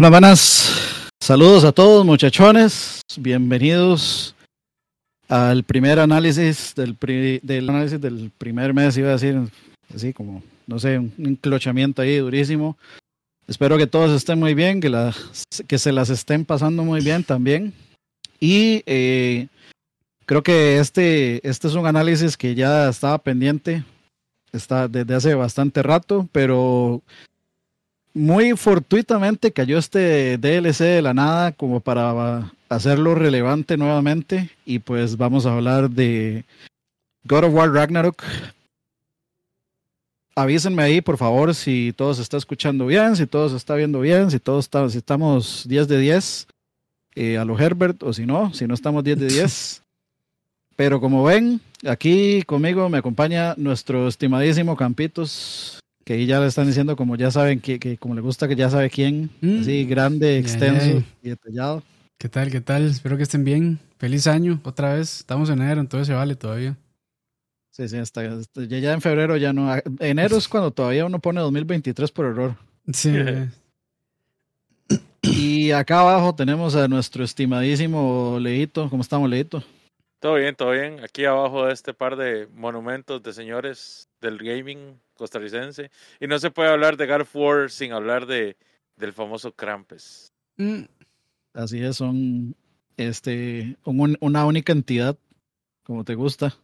Buenas, buenas. Saludos a todos, muchachones. Bienvenidos al primer análisis del, del análisis del primer mes, iba a decir, así como, no sé, un enclochamiento ahí durísimo. Espero que todos estén muy bien, que, la, que se las estén pasando muy bien también. Y eh, creo que este, este es un análisis que ya estaba pendiente está desde hace bastante rato, pero muy fortuitamente cayó este DLC de la nada como para hacerlo relevante nuevamente y pues vamos a hablar de God of War Ragnarok. Avísenme ahí, por favor, si todo se está escuchando bien, si todo se está viendo bien, si todos está, si estamos 10 de 10 eh, a lo Herbert o si no, si no estamos 10 de 10. Pero como ven, aquí conmigo me acompaña nuestro estimadísimo Campitos que ahí ya le están diciendo como ya saben que, que como le gusta que ya sabe quién, mm. así grande, extenso y detallado. ¿Qué tal? ¿Qué tal? Espero que estén bien. Feliz año otra vez. Estamos en enero, entonces se vale todavía. Sí, sí, hasta, ya, ya, en febrero ya no. Enero es cuando todavía uno pone 2023 por error. Sí. y acá abajo tenemos a nuestro estimadísimo Leito. ¿Cómo estamos, Leito? Todo bien, todo bien. Aquí abajo de este par de monumentos de señores del gaming costarricense. Y no se puede hablar de God of War sin hablar de, del famoso Krampus. Mm. Así es, son este, una única entidad, como te gusta.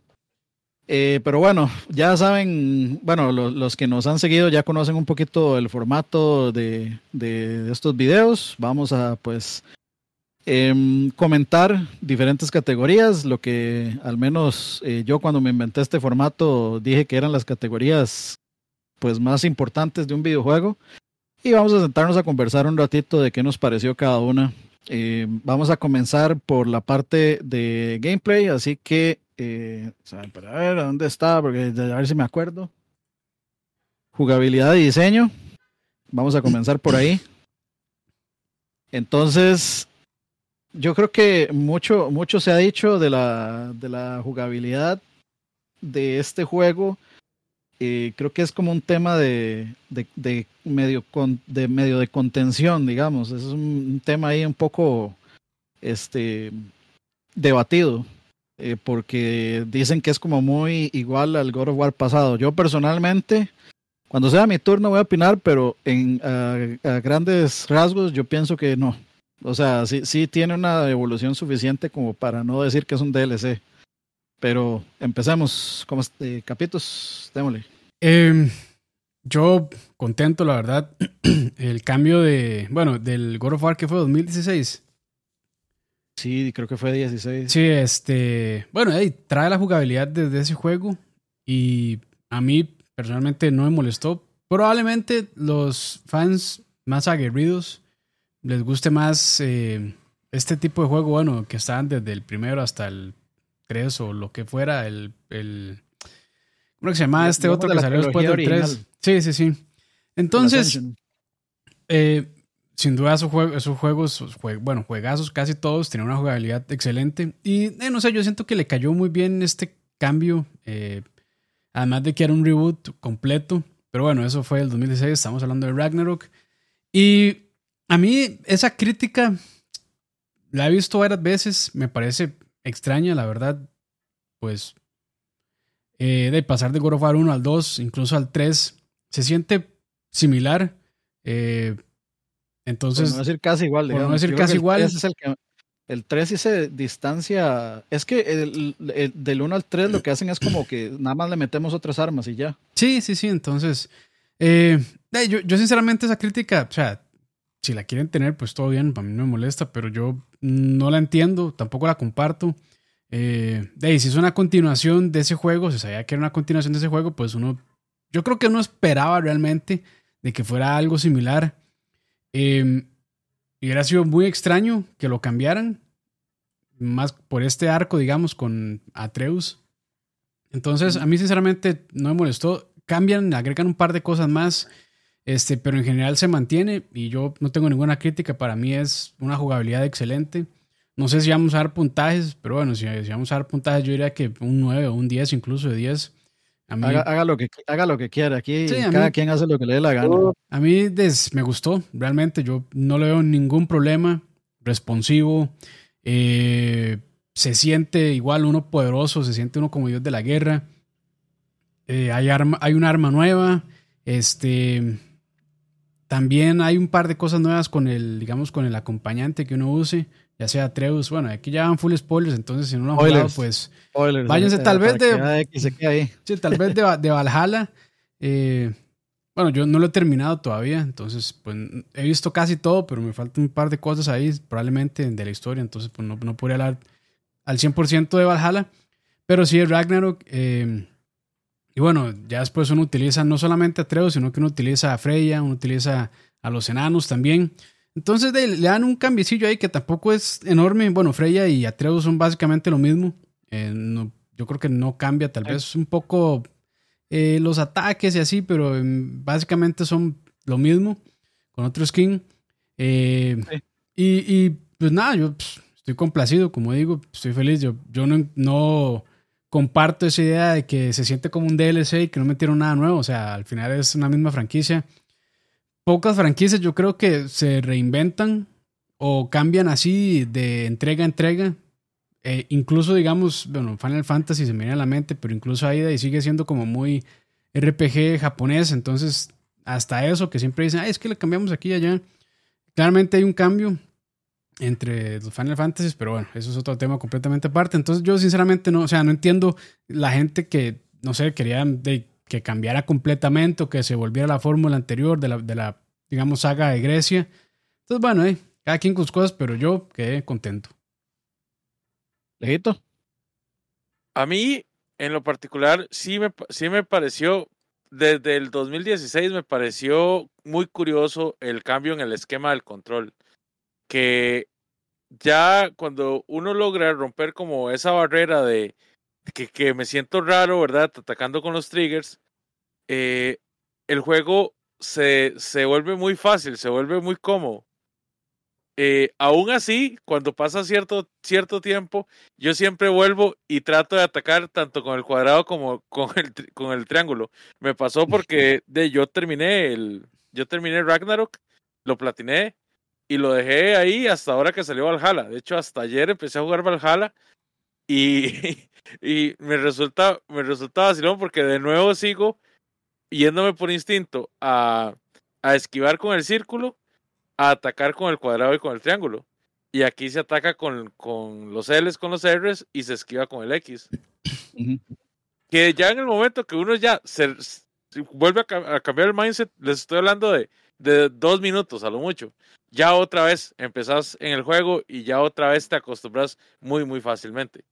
Eh, pero bueno, ya saben, bueno, los que nos han seguido ya conocen un poquito el formato de, de estos videos. Vamos a pues em, comentar diferentes categorías, lo que al menos eh, yo cuando me inventé este formato dije que eran las categorías pues más importantes de un videojuego. Y vamos a sentarnos a conversar un ratito de qué nos pareció cada una. Eh, vamos a comenzar por la parte de gameplay, así que, eh, para ver, ¿dónde está? Porque a ver si me acuerdo. Jugabilidad y diseño. Vamos a comenzar por ahí. Entonces, yo creo que mucho, mucho se ha dicho de la, de la jugabilidad de este juego eh, creo que es como un tema de, de, medio de medio de contención, digamos. Es un, tema ahí un poco este debatido. Eh, porque dicen que es como muy igual al God of War pasado. Yo personalmente, cuando sea mi turno voy a opinar, pero en a, grandes rasgos yo pienso que no. O sea, sí, sí tiene una evolución suficiente como para no decir que es un DLC. Pero empecemos. como este, capitos, démosle. Em, yo contento, la verdad. El cambio de, bueno, del God of War que fue 2016. Sí, creo que fue 16. Sí, este, bueno, trae la jugabilidad desde ese juego y a mí personalmente no me molestó. Probablemente los fans más aguerridos les guste más eh, este tipo de juego, bueno, que estaban desde el primero hasta el 3 o lo que fuera, el, el ¿cómo se llama este otro que salió después del 3? Sí, sí, sí. Entonces, eh, sin duda esos, juegos, esos juegos, bueno, juegazos casi todos, tienen una jugabilidad excelente. Y eh, no sé, yo siento que le cayó muy bien este cambio, eh, además de que era un reboot completo. Pero bueno, eso fue el 2016, estamos hablando de Ragnarok. Y a mí esa crítica la he visto varias veces, me parece extraña, la verdad, pues eh, de pasar de God of War 1 al 2, incluso al 3, se siente similar. Eh, entonces. no decir casi igual. no decir casi igual. el, que, el 3 sí se distancia. Es que el, del 1 al 3 lo que hacen es como que nada más le metemos otras armas y ya. Sí, sí, sí. Entonces. Eh, yo, yo, sinceramente, esa crítica, o sea, si la quieren tener, pues todo bien, para mí no me molesta, pero yo no la entiendo, tampoco la comparto. Eh, si es una continuación de ese juego, se sabía que era una continuación de ese juego, pues uno, yo creo que uno esperaba realmente de que fuera algo similar. Eh, y hubiera sido muy extraño que lo cambiaran, más por este arco, digamos, con Atreus. Entonces, a mí sinceramente no me molestó. Cambian, agregan un par de cosas más, este, pero en general se mantiene y yo no tengo ninguna crítica. Para mí es una jugabilidad excelente. No sé si vamos a dar puntajes, pero bueno, si, vamos a dar puntajes, yo diría que un 9 o un 10, incluso de 10. A mí, Haga, haga lo que, haga lo que quiera. Aquí Sí, a cada mí- quien hace lo que le dé la gana. a mí des- me gustó, realmente. Yo no le veo ningún problema. Responsivo. eh, se siente igual uno poderoso, se siente uno como Dios de la guerra. Eh, hay, arma, hay un arma nueva. Este. También hay un par de cosas nuevas con el, digamos, con el acompañante que uno use, ya sea Atreus. Bueno, aquí ya van full spoilers, entonces si no lo han jugado, pues Spoilers, Váyanse eh, tal vez que de- X se quede ahí. Sí, tal vez de, de Valhalla. eh, bueno, yo no lo he terminado todavía, entonces pues he visto casi todo, pero me faltan un par de cosas ahí, probablemente de la historia, entonces pues no, no podría hablar al 100% de Valhalla, pero sí Ragnarok. eh, y bueno, ya después uno utiliza no solamente a Atreus, sino que uno utiliza a Freya, uno utiliza a los enanos también. Entonces de- le dan un cambiecillo ahí que tampoco es enorme. Bueno, Freya y Atreus son básicamente lo mismo. Eh, no- yo creo que no cambia, tal vez un poco eh, los ataques y así, pero em, básicamente son lo mismo con otro skin. Eh, Sí. y, y, pues nada, yo pues, estoy complacido, como digo, estoy feliz. Yo, yo no, no comparto esa idea de que se siente como un DLC y que no metieron nada nuevo. O sea, al final es una misma franquicia. Pocas franquicias yo creo que se reinventan o cambian así de entrega a entrega. Eh, incluso, digamos, bueno, Final Fantasy se me viene a la mente, pero incluso de ahí sigue siendo como muy RPG japonés. Entonces, hasta eso que siempre dicen, Ay, es que le cambiamos aquí y allá. Claramente hay un cambio entre los Final Fantasies, pero bueno, eso es otro tema completamente aparte. Entonces, yo sinceramente no, o sea, no entiendo la gente que, no sé, quería de, que cambiara completamente o que se volviera la fórmula anterior de la, de la, digamos, saga de Grecia. Entonces, bueno, eh, cada quien con sus cosas, pero yo quedé contento. Lejito. A mí, en lo particular, sí me, sí me pareció, desde el 2016 me pareció muy curioso el cambio en el esquema del control. Que ya cuando uno logra romper como esa barrera de que, que me siento raro, ¿verdad? Atacando con los triggers, eh, el juego se, se vuelve muy fácil, se vuelve muy cómodo. Eh, aún así, cuando pasa cierto, cierto tiempo, yo siempre vuelvo y trato de atacar tanto con el cuadrado como con el, con el triángulo. Me pasó porque de, yo terminé el, yo terminé Ragnarok, lo platiné y lo dejé ahí hasta ahora que salió Valhalla. De hecho, hasta ayer empecé a jugar Valhalla y, y me resulta, me resulta vacilón porque de nuevo sigo yéndome por instinto a, a esquivar con el círculo, a atacar con el cuadrado y con el triángulo. Y aquí se ataca con, con los L's, con los R's y se esquiva con el X. Que ya en el momento que uno ya se, se vuelve a, a cambiar el mindset, les estoy hablando de, de dos minutos a lo mucho. Ya otra vez empezás en el juego y ya otra vez te acostumbras muy, muy fácilmente.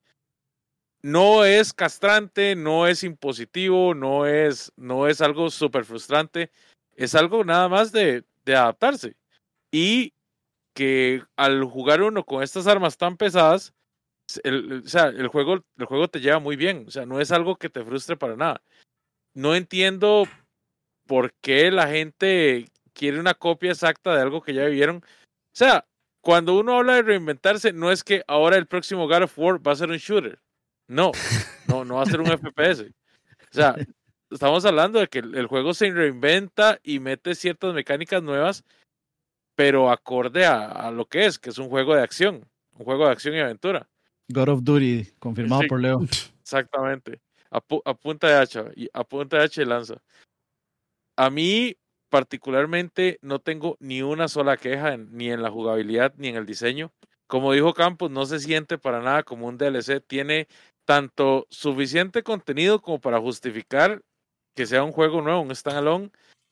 No es castrante, no es impositivo, no es, no es algo súper frustrante, es algo nada más de, de adaptarse. Y que al jugar uno con estas armas tan pesadas, el- o sea, el juego, el juego te lleva muy bien, o sea, no es algo que te frustre para nada. No entiendo por qué la gente quiere una copia exacta de algo que ya vivieron. O sea, cuando uno habla de reinventarse, no es que ahora el próximo God of War va a ser un shooter. No, no, no va a ser un FPS. O sea, estamos hablando de que el, juego se reinventa y mete ciertas mecánicas nuevas, pero acorde a, a lo que es, que es un juego de acción, un juego de acción y aventura. God of Duty, confirmado Sí. por Leo. Exactamente. A, pu- a punta de hacha y a punta de hacha y lanza. A mí, particularmente, no tengo ni una sola queja en- ni en la jugabilidad ni en el diseño. Como dijo Campos, no se siente para nada como un DLC. Tiene tanto suficiente contenido como para justificar que sea un juego nuevo, un standalone.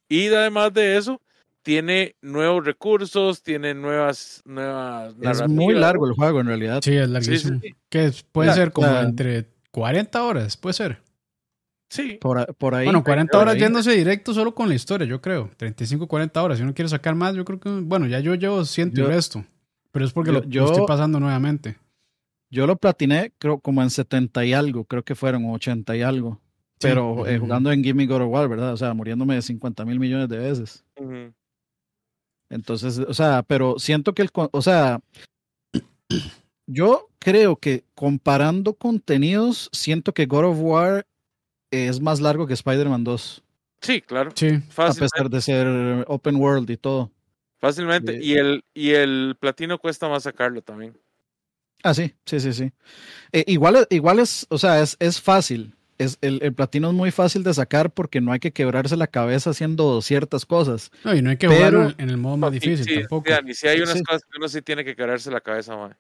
Y además de eso, tiene nuevos recursos, tiene nuevas, nuevas Es muy largo el juego en realidad. Sí, es larguísimo. sí, sí. Que puede ser como entre 40 horas, puede ser. Sí. Por, a- por ahí. bueno, 40 por horas ahí. yéndose directo solo con la historia, yo creo. 35, 40 horas. Si uno quiere sacar más, yo creo que. Bueno, ya yo llevo ciento y resto. Pero es porque yo- lo, lo yo- estoy pasando nuevamente. Yo lo platiné, creo, como en 70 y algo, creo que fueron 80 y algo. Sí. Pero eh, jugando en Gimme God of War, ¿verdad? O sea, muriéndome de 50 mil millones de veces. Entonces, o sea, pero siento que el, o sea, yo creo que comparando contenidos, siento que God of War es más largo que Spider-Man 2. Sí, claro. Sí. A Fácilmente. pesar de ser open world y todo. fácilmente. Y, el, y el platino cuesta más sacarlo también. Ah, sí, sí, sí, sí. Eh, igual, es- igual es, o sea, es, es fácil. Es, el, el platino es muy fácil de sacar porque no hay que quebrarse la cabeza haciendo ciertas cosas. No, y no hay que Pero- en el modo más Sí, difícil sí, tampoco. sí, Dani, sí hay unas Sí. cosas que uno sí tiene que quebrarse la cabeza, mae.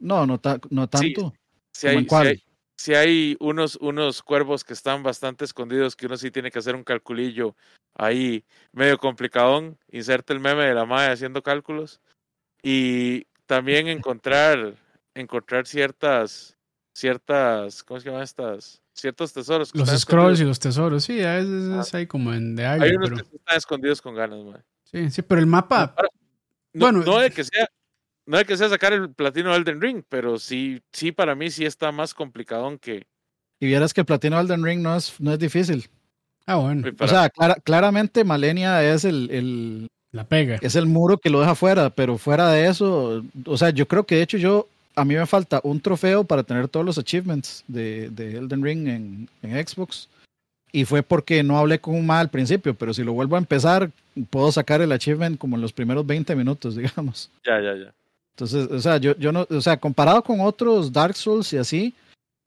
No, no, ta- no tanto. Sí ¿Cómo hay, en sí cuál? hay, sí hay unos, unos cuervos que están bastante escondidos que uno sí tiene que hacer un calculillo ahí medio complicadón. Inserta el meme de la madre haciendo cálculos. Y también encontrar, encontrar ciertas, ciertas, ¿cómo se llaman estas? Ciertos tesoros. Los scrolls y escondidos. los tesoros, sí, a veces Ah. es ahí como en de Hay unos pero que están escondidos con ganas, mae. sí, sí, pero el mapa, Ahora, No, Bueno, no de que sea, no de que sea sacar el platino de Elden Ring, pero sí, sí para mí sí está más complicadón que. Y vieras que el platino Elden Ring no es, no es difícil. ah, bueno, O sea, clara- claramente Malenia es el, el, la pega. es el muro que lo deja fuera, pero fuera de eso, o sea, yo creo que de hecho yo, a mí me falta un trofeo para tener todos los achievements de, de Elden Ring en, en Xbox. Y fue porque no hablé con un mal al principio, pero si lo vuelvo a empezar, puedo sacar el achievement como en los primeros 20 minutos, digamos. Ya, ya, ya. Entonces, o sea, yo, yo no, o sea, comparado con otros Dark Souls y así,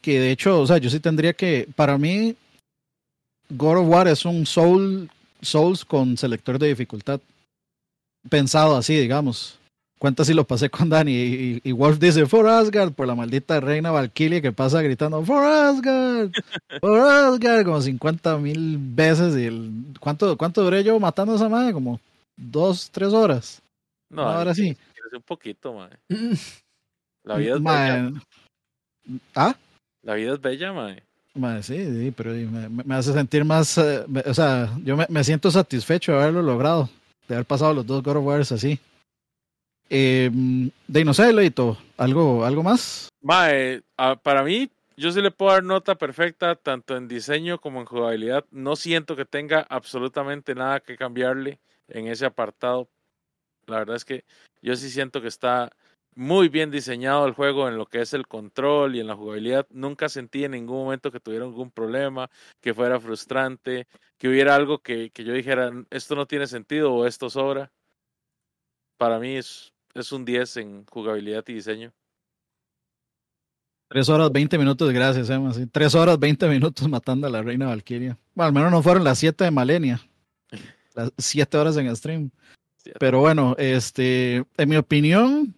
que de hecho, o sea, yo sí tendría que, para mí, God of War es un Soul, Souls con selector de dificultad. Pensado así, digamos. Cuenta si lo pasé con Dani y, y Wolf dice, For Asgard, por la maldita reina Valkyrie que pasa gritando, For Asgard, For Asgard, como 50 mil veces. Y el, ¿cuánto, ¿Cuánto duré yo matando a esa madre? Como dos, tres horas. No, Ahora sí. Un poquito, mae. La vida es Mae, bella. ¿Ah? La vida es bella, mae. Mae, sí, sí, pero me, hace sentir más, eh, me- o sea, yo me, me siento satisfecho de haberlo logrado, de haber pasado los dos God of Wars así. Eh, de no sé, Leito, ¿algo, ¿algo más? Mae, para mí, yo sí le puedo dar nota perfecta, tanto en diseño como en jugabilidad. No siento que tenga absolutamente nada que cambiarle en ese apartado. La verdad es que yo sí siento que está muy bien diseñado el juego en lo que es el control y en la jugabilidad. Nunca sentí en ningún momento que tuviera algún problema, que fuera frustrante, que hubiera algo que, que yo dijera, esto no tiene sentido o esto sobra. Para mí es, es un 10 en jugabilidad y diseño. Tres horas, 20 minutos, gracias, Emma. sí. Tres horas, 20 minutos matando a la reina Valkyria. Bueno, al menos no fueron las siete de Malenia. Las siete horas en stream. Pero bueno, este, en mi opinión,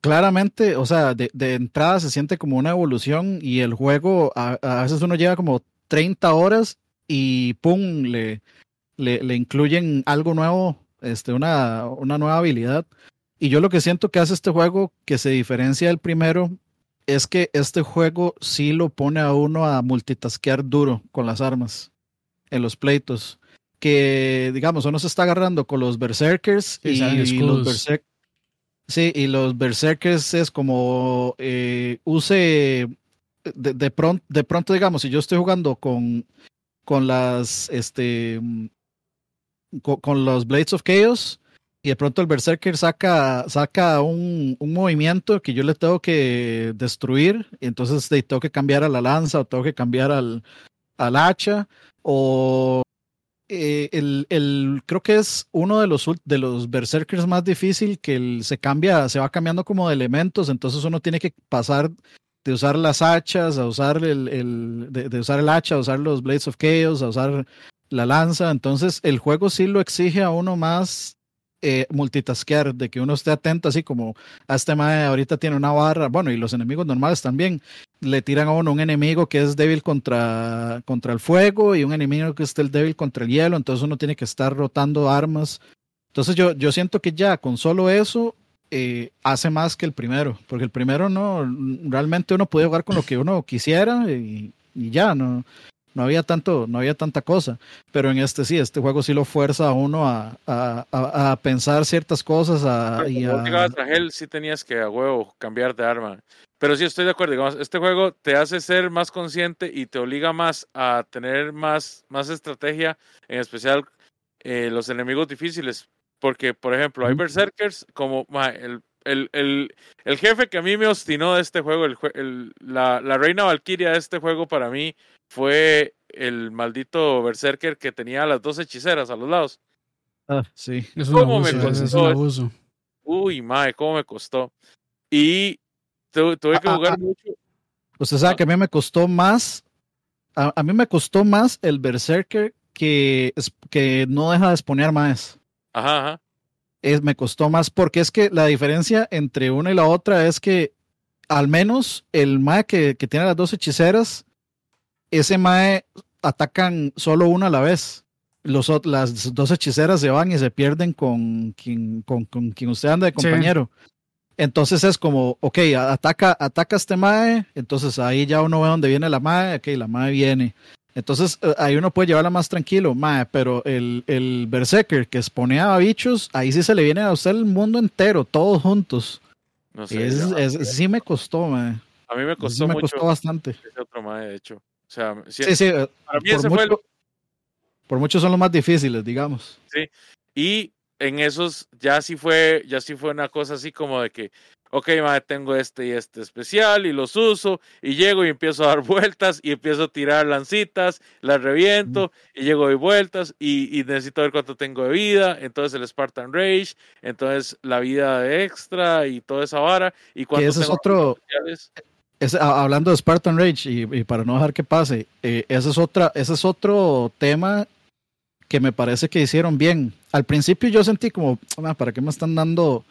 claramente, o sea, de, de entrada se siente como una evolución y el juego, a, a veces uno lleva como 30 horas y pum, le, le, le incluyen algo nuevo, este, una, una nueva habilidad. Y yo lo que siento que hace este juego que se diferencia del primero es que este juego sí lo pone a uno a multitaskear duro con las armas en los pleitos. Que, digamos, uno se está agarrando con los berserkers y, los escudos. berserk- Sí, y los berserkers es como eh, use de, de pronto, de pronto, digamos, si yo estoy jugando con, con las este con, con los Blades of Chaos y de pronto el Berserker saca, saca un, un movimiento que yo le tengo que destruir, y entonces de, tengo que cambiar a la lanza o tengo que cambiar al, al hacha, o eh, el, el, creo que es uno de los, de los Berserkers más difícil que el- se cambia, se va cambiando como de elementos, entonces uno tiene que pasar de usar las hachas, a usar el, el de, de usar el hacha, a usar los Blades of Chaos, a usar la lanza. Entonces, el juego sí lo exige a uno más eh, de que uno esté atento, así como a este mae ahorita tiene una barra, bueno, y los enemigos normales también. Le tiran a uno un enemigo que es débil contra, contra el fuego y un enemigo que es el débil contra el hielo, entonces uno tiene que estar rotando armas. Entonces yo, yo siento que ya con solo eso eh, hace más que el primero, porque el primero no, realmente uno puede jugar con lo que uno quisiera y ya, no, no había tanto, no había tanta cosa. Pero en este sí, este juego sí lo fuerza a uno a, a, a- a pensar ciertas cosas a, y a- llegabas a Hell sí tenías que a huevo cambiar de arma. Pero sí estoy de acuerdo, digamos, este juego te hace ser más consciente y te obliga más a tener más, más estrategia, en especial eh, los enemigos difíciles. Porque, por ejemplo, hay berserkers como ma, el, el, el, el jefe que a mí me obstinó de este juego, el, el- la, la reina valquiria de este juego para mí fue el maldito Berserker que tenía las dos hechiceras a los lados. Ah, sí. Es un ¿Cómo me es, costó? un abuso. Uy, mae, cómo me costó. Y tu- tuve que Ah, ah, jugar ah. mucho. Usted sabe que a mí me costó más, a, a mí me costó más el Berserker que, que no deja de exponer más. Ajá, ajá. Es, me costó más porque es que la diferencia entre una y la otra es que al menos el mae que, que tiene las dos hechiceras, ese mae atacan solo una a la vez. Los, las dos hechiceras se van y se pierden con quien, con, con quien usted anda de Sí. compañero. Entonces es como, ok, ataca, ataca a este mae, entonces ahí ya uno ve dónde viene la mae, ok, la mae viene. Entonces eh, ahí uno puede llevarla más tranquilo, mae, pero el, el Berserker que exponía a bichos, ahí sí se le viene a usted el mundo entero, todos juntos. No Y sé. es- ya. es- sí me costó, mae. a mí me Sí costó me mucho costó bastante. ese otro mae, de hecho. O sea, sí- Sí, sí, eh, para mí por ese fue el, por mucho son los más difíciles, digamos. Y en esos ya sí fue, ya sí fue una cosa así como de que, ok, madre, tengo este y este especial y los uso y llego y empiezo a dar vueltas y empiezo a tirar lancitas, las reviento y llego de vueltas y, y necesito ver cuánto tengo de vida, entonces el Spartan Rage, entonces la vida de extra y toda esa vara y cuánto ese es tengo otro, especiales. Es- a- hablando de Spartan Rage y, para no dejar que pase, eh, ese, es ese es otro tema que me parece que hicieron bien. Al principio yo sentí como, "Ah, ¿para qué me están dando,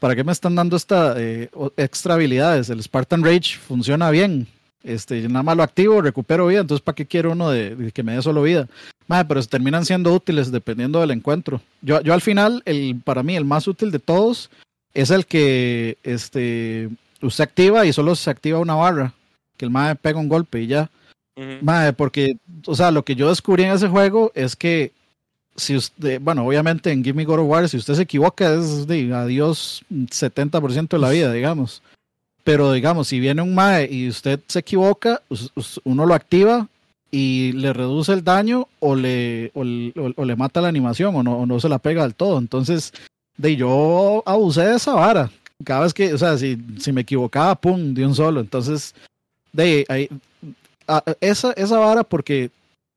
para qué me están dando esta eh, extra habilidades? El Spartan Rage funciona bien. Este, nada más lo activo, recupero vida, entonces ¿para qué quiero uno de, que me dé solo vida? Pero terminan siendo útiles dependiendo del encuentro. Yo, yo al final, el, para mí, el más útil de todos es el que este, usted activa y solo se activa una barra, que el mae pega un golpe y ya. Ujú. Mae, porque, o sea, lo que yo descubrí en ese juego es que si usted, bueno, obviamente en Give Me God of War, si usted se equivoca es de adiós 70% de la vida, digamos. Pero digamos, si viene un mae y usted se equivoca, uno lo activa y le reduce el daño o le, o, le- o- o le mata la animación o no, no se la pega del todo. Entonces, de yo abusé de esa vara. Cada vez que, o sea, si, si me equivocaba, pum, de un solo. Entonces, de ahí, esa, esa vara, porque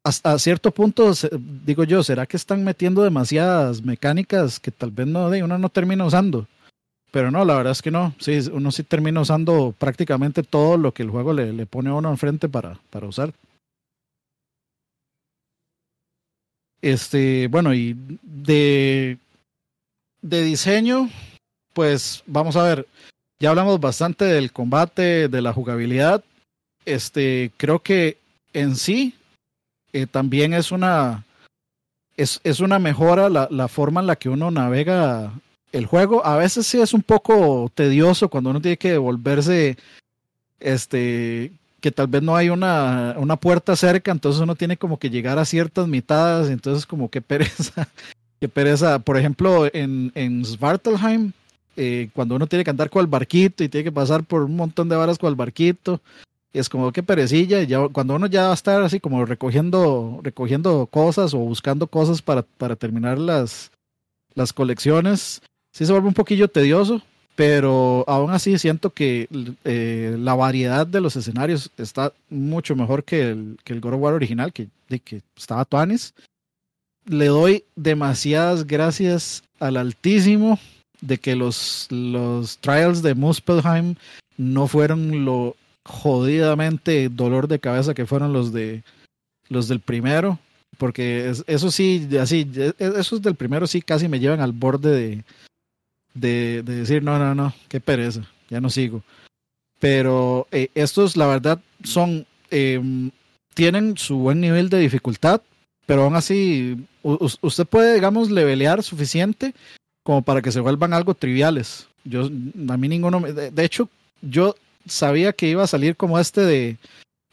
hasta cierto punto, digo yo, ¿será que están metiendo demasiadas mecánicas que tal vez no, de uno no termina usando? Pero no, la verdad es que no. Sí, uno sí termina usando prácticamente todo lo que el juego le, le pone a uno enfrente para, para usar. Este, bueno, y de, de diseño, pues vamos a ver. Ya hablamos bastante del combate, de la jugabilidad. Este, creo que en sí eh, también es una es, es una mejora la, la forma en la que uno navega el juego. A veces sí es un poco tedioso cuando uno tiene que devolverse este que tal vez no hay una, una puerta cerca, entonces uno tiene como que llegar a ciertas mitades, entonces como que pereza, que pereza. Por ejemplo, en, en Svartalheim, eh, cuando uno tiene que andar con el barquito y tiene que pasar por un montón de varas con el barquito, es como que perecilla. Y ya, cuando uno ya va a estar así como recogiendo, recogiendo cosas o buscando cosas para, para terminar las, las colecciones, sí se vuelve un poquillo tedioso, pero aún así siento que eh, la variedad de los escenarios está mucho mejor que el, que el God of War original, que, de que estaba Tuanis. Le doy demasiadas gracias al Altísimo de que los, los trials de Muspelheim no fueron lo jodidamente dolor de cabeza que fueron los de los del primero porque es, eso sí así esos del primero sí casi me llevan al borde de, de, de decir no no no qué pereza ya no sigo pero eh, estos la verdad son eh, tienen su buen nivel de dificultad pero aún así usted puede digamos levelear suficiente como para que se vuelvan algo triviales yo a mí ninguno me- de, hecho yo sabía que iba a salir como este de,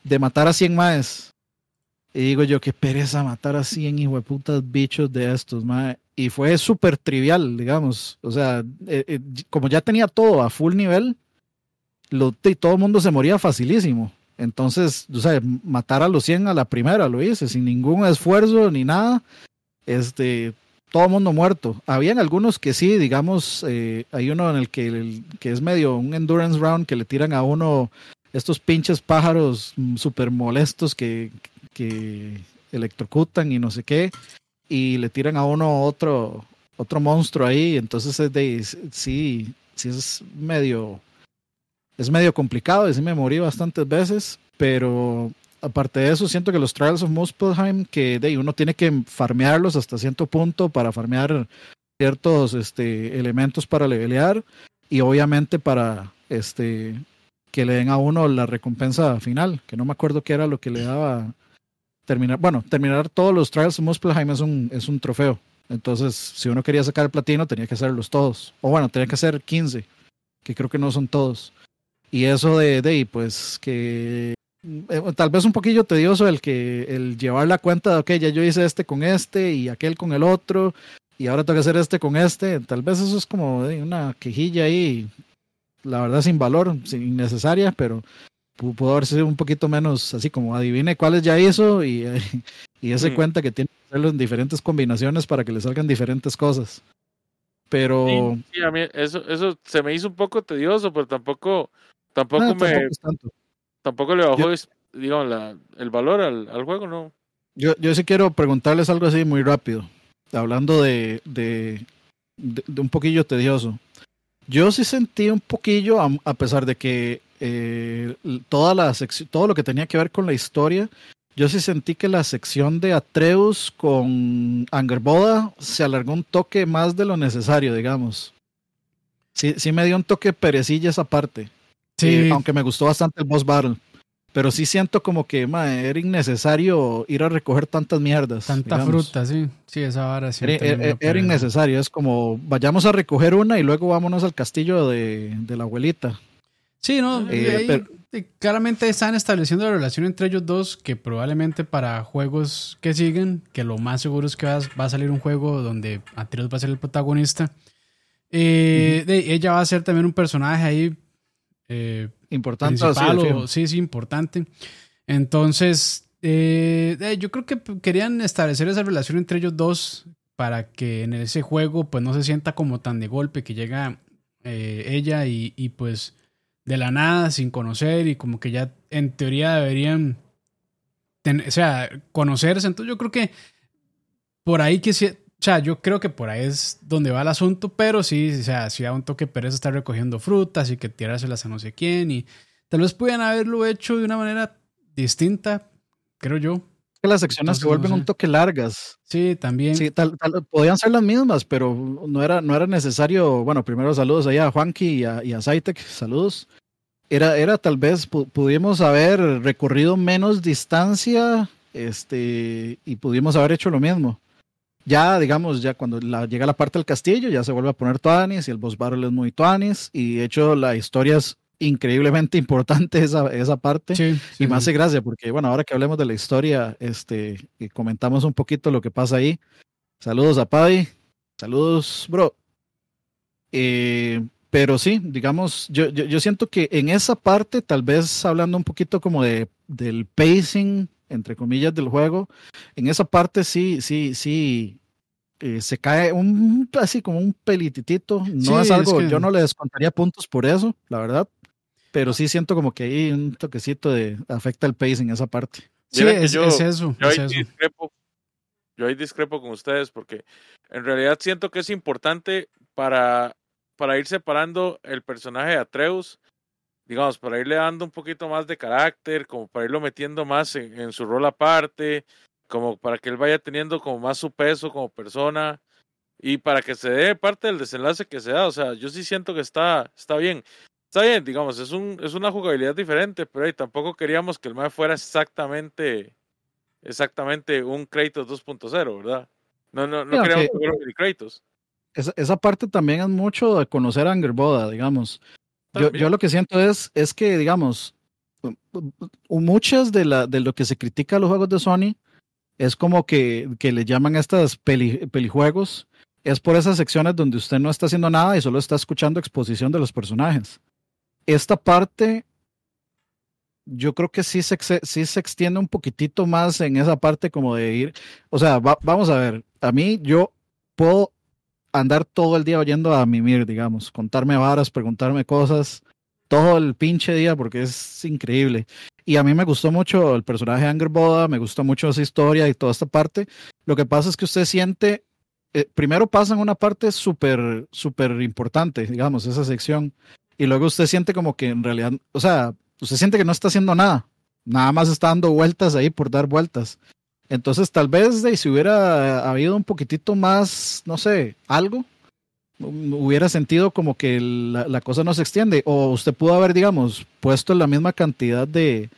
de matar a 100 maes. Y digo yo, qué pereza matar a 100 hijueputas bichos de estos, mae. Y fue súper trivial, digamos. O sea, eh, eh, como ya tenía todo a full nivel, lo, y todo el mundo se moría facilísimo. Entonces, o sea, matar a los 100 a la primera lo hice, sin ningún esfuerzo ni nada. Este, todo el mundo muerto. Habían algunos que sí, digamos, eh, hay uno en el que, que es medio un endurance round que le tiran a uno estos pinches pájaros mm, súper molestos que, que electrocutan y no sé qué, y le tiran a uno otro, otro monstruo ahí, entonces es de, sí, sí es medio, es medio complicado, y sí me morí bastantes veces, pero aparte de eso, siento que los Trials of Muspelheim, que de uno tiene que farmearlos hasta cierto punto para farmear ciertos este, elementos para levelear y obviamente para este, que le den a uno la recompensa final, que no me acuerdo qué era lo que le daba terminar, bueno, terminar todos los Trials of Muspelheim es un, es un trofeo. Entonces, si uno quería sacar el platino, tenía que hacerlos todos. O bueno, tenía que hacer 15, que creo que no son todos. Y eso de, de pues, que tal vez un poquillo tedioso el que el llevar la cuenta de, ok, ya yo hice este con este y aquel con el otro, y ahora tengo que hacer este con este. Tal vez eso es como una quejilla ahí, la verdad sin valor, sin innecesaria, pero pudo haber sido un poquito menos así como adivine cuáles ya hizo y, y ese mm. cuenta que tiene que hacerlo en diferentes combinaciones para que le salgan diferentes cosas. Pero. Sí, a mí eso, eso se me hizo un poco tedioso, pero tampoco, tampoco ah, me tampoco le bajó, digamos, la, el valor al, al, juego, ¿no? Yo, yo sí quiero preguntarles algo así muy rápido, hablando de, de, de, un poquillo tedioso. Yo sí sentí un poquillo, a, pesar de que eh, toda la todo lo que tenía que ver con la historia, yo sí sentí que la sección de Atreus con Angerboda se alargó un toque más de lo necesario, digamos. Sí, sí me dio un toque perecilla esa parte. Sí. aunque me gustó bastante el boss battle. Pero sí siento como que era innecesario ir a recoger tantas mierdas. Tanta fruta, sí. Sí, esa vara sí. Era, innecesario. Es como, vayamos a recoger una y luego vámonos al castillo de, la abuelita. Sí, no. Eh, claramente están estableciendo la relación entre ellos dos que probablemente para juegos que siguen, que lo más seguro es que va, a salir un juego donde Atreus va a ser el protagonista. Eh, ella va a ser también un personaje ahí eh, importante. sí, sí, importante. Entonces, eh, eh, yo creo que querían establecer esa relación entre ellos dos para que en ese juego pues no se sienta como tan de golpe que llega ella y, y, pues de la nada sin conocer y como que ya en teoría deberían o sea, conocerse. Entonces yo creo que por ahí que o sea, yo creo que por ahí es donde va el asunto, pero sí, o sea, si da un toque pereza estar recogiendo frutas y que tirárselas a no sé quién y tal vez pudieran haberlo hecho de una manera distinta, creo yo. Que las secciones se vuelven un toque largas. Sí, también. Sí, tal, podían ser las mismas, pero no era, no era necesario. Bueno, primero saludos allá a Juanqui y a, y a saludos. Era, era tal vez pudimos haber recorrido menos distancia este, y pudimos haber hecho lo mismo ya, digamos, ya cuando la, llega la parte del castillo, ya se vuelve a poner Tuanis y el boss battle es muy Tuanis. Y de hecho, la historia es increíblemente importante esa, esa parte. y más de gracia, porque bueno, ahora que hablemos de la historia, este, y comentamos un poquito lo que pasa ahí. Saludos a Paddy. Saludos, bro. Eh, pero sí, digamos, yo, yo, yo, siento que en esa parte, tal vez hablando un poquito como de, del pacing entre comillas, del juego, en esa parte sí, sí, sí, eh, se cae un así como un pelititito. No es algo, yo no le descontaría puntos por eso, la verdad. Pero sí siento como que hay un toquecito de afecta el pace en esa parte. Sí, es, eso. Yo ahí, Discrepo, yo ahí discrepo con ustedes porque en realidad siento que es importante para, para ir separando el personaje de Atreus digamos, para irle dando un poquito más de carácter, como para irlo metiendo más en, su rol aparte, como para que él vaya teniendo como más su peso como persona y para que se dé parte del desenlace que se da. O sea, yo sí siento que está, está bien. Está bien, digamos, es, un, es una jugabilidad diferente, pero ahí tampoco queríamos que el MAE fuera exactamente, exactamente un Kratos 2.0, ¿verdad? No, no, no queríamos que fuera un Kratos. Esa, esa parte también es mucho de conocer a Angerboda, digamos. Yo, yo, lo que siento es, es que, digamos, muchas de, la, de lo que se critica a los juegos de Sony es como que, que le llaman a estas pelijuegos, es por esas secciones donde usted no está haciendo nada y solo está escuchando exposición de los personajes. Esta parte, yo creo que sí se, sí se extiende un poquitito más en esa parte como de ir, o sea, vamos a ver, a mí yo puedo andar todo el día oyendo a mimir, digamos, contarme varas, preguntarme cosas, todo el pinche día porque es increíble. Y a mí me gustó mucho el personaje de Anger Boda, me gustó mucho esa historia y toda esta parte. Lo que pasa es que usted siente, eh, primero pasa en una parte súper, súper importante, digamos, esa sección. Y luego usted siente como que en realidad, o sea, usted siente que no está haciendo nada. Nada más está dando vueltas ahí por dar vueltas. Entonces, tal vez de, si hubiera habido un poquitito más, no sé, algo, hubiera sentido como que la, cosa no se extiende. O usted pudo haber, digamos, puesto la misma cantidad de,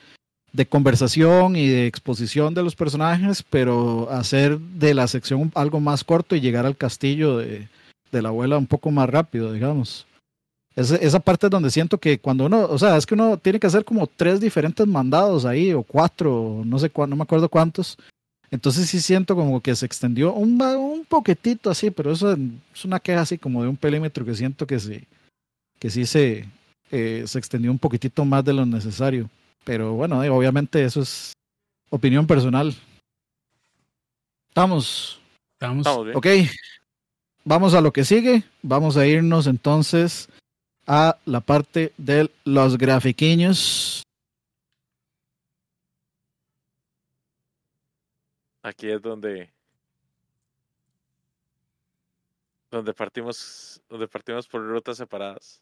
de, conversación y de exposición de los personajes, pero hacer de la sección algo más corto y llegar al castillo de, de la abuela un poco más rápido, digamos. Esa, parte es donde siento que cuando uno, o sea, es que uno tiene que hacer como tres diferentes mandados ahí, o cuatro, no sé cuánto, no me acuerdo cuántos, entonces sí siento como que se extendió un, un poquitito así, pero eso es una queja así como de un perímetro que siento que sí, que sí se, eh, se extendió un poquitito más de lo necesario. Pero bueno, eh, obviamente eso es opinión personal. Estamos. Estamos. Ok. Vamos a lo que sigue. Vamos a irnos entonces a la parte de los grafiquiños. Aquí es donde donde partimos donde partimos por rutas separadas.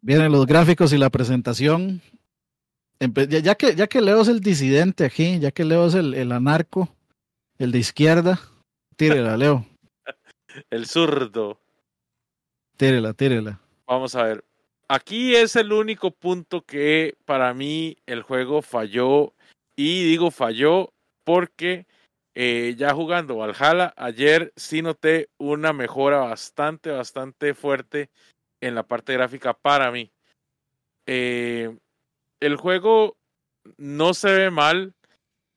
Vienen los gráficos y la presentación. Ya que, ya que Leo es el disidente aquí, ya que Leo es el, el anarco, el de izquierda, tírela, Leo. el zurdo. Tírela, tírela. Vamos a ver. Aquí es el único punto que para mí el juego falló. Y digo falló porque eh, ya jugando Valhalla, ayer sí noté una mejora bastante, bastante fuerte en la parte gráfica para mí. Eh, el juego no se ve mal,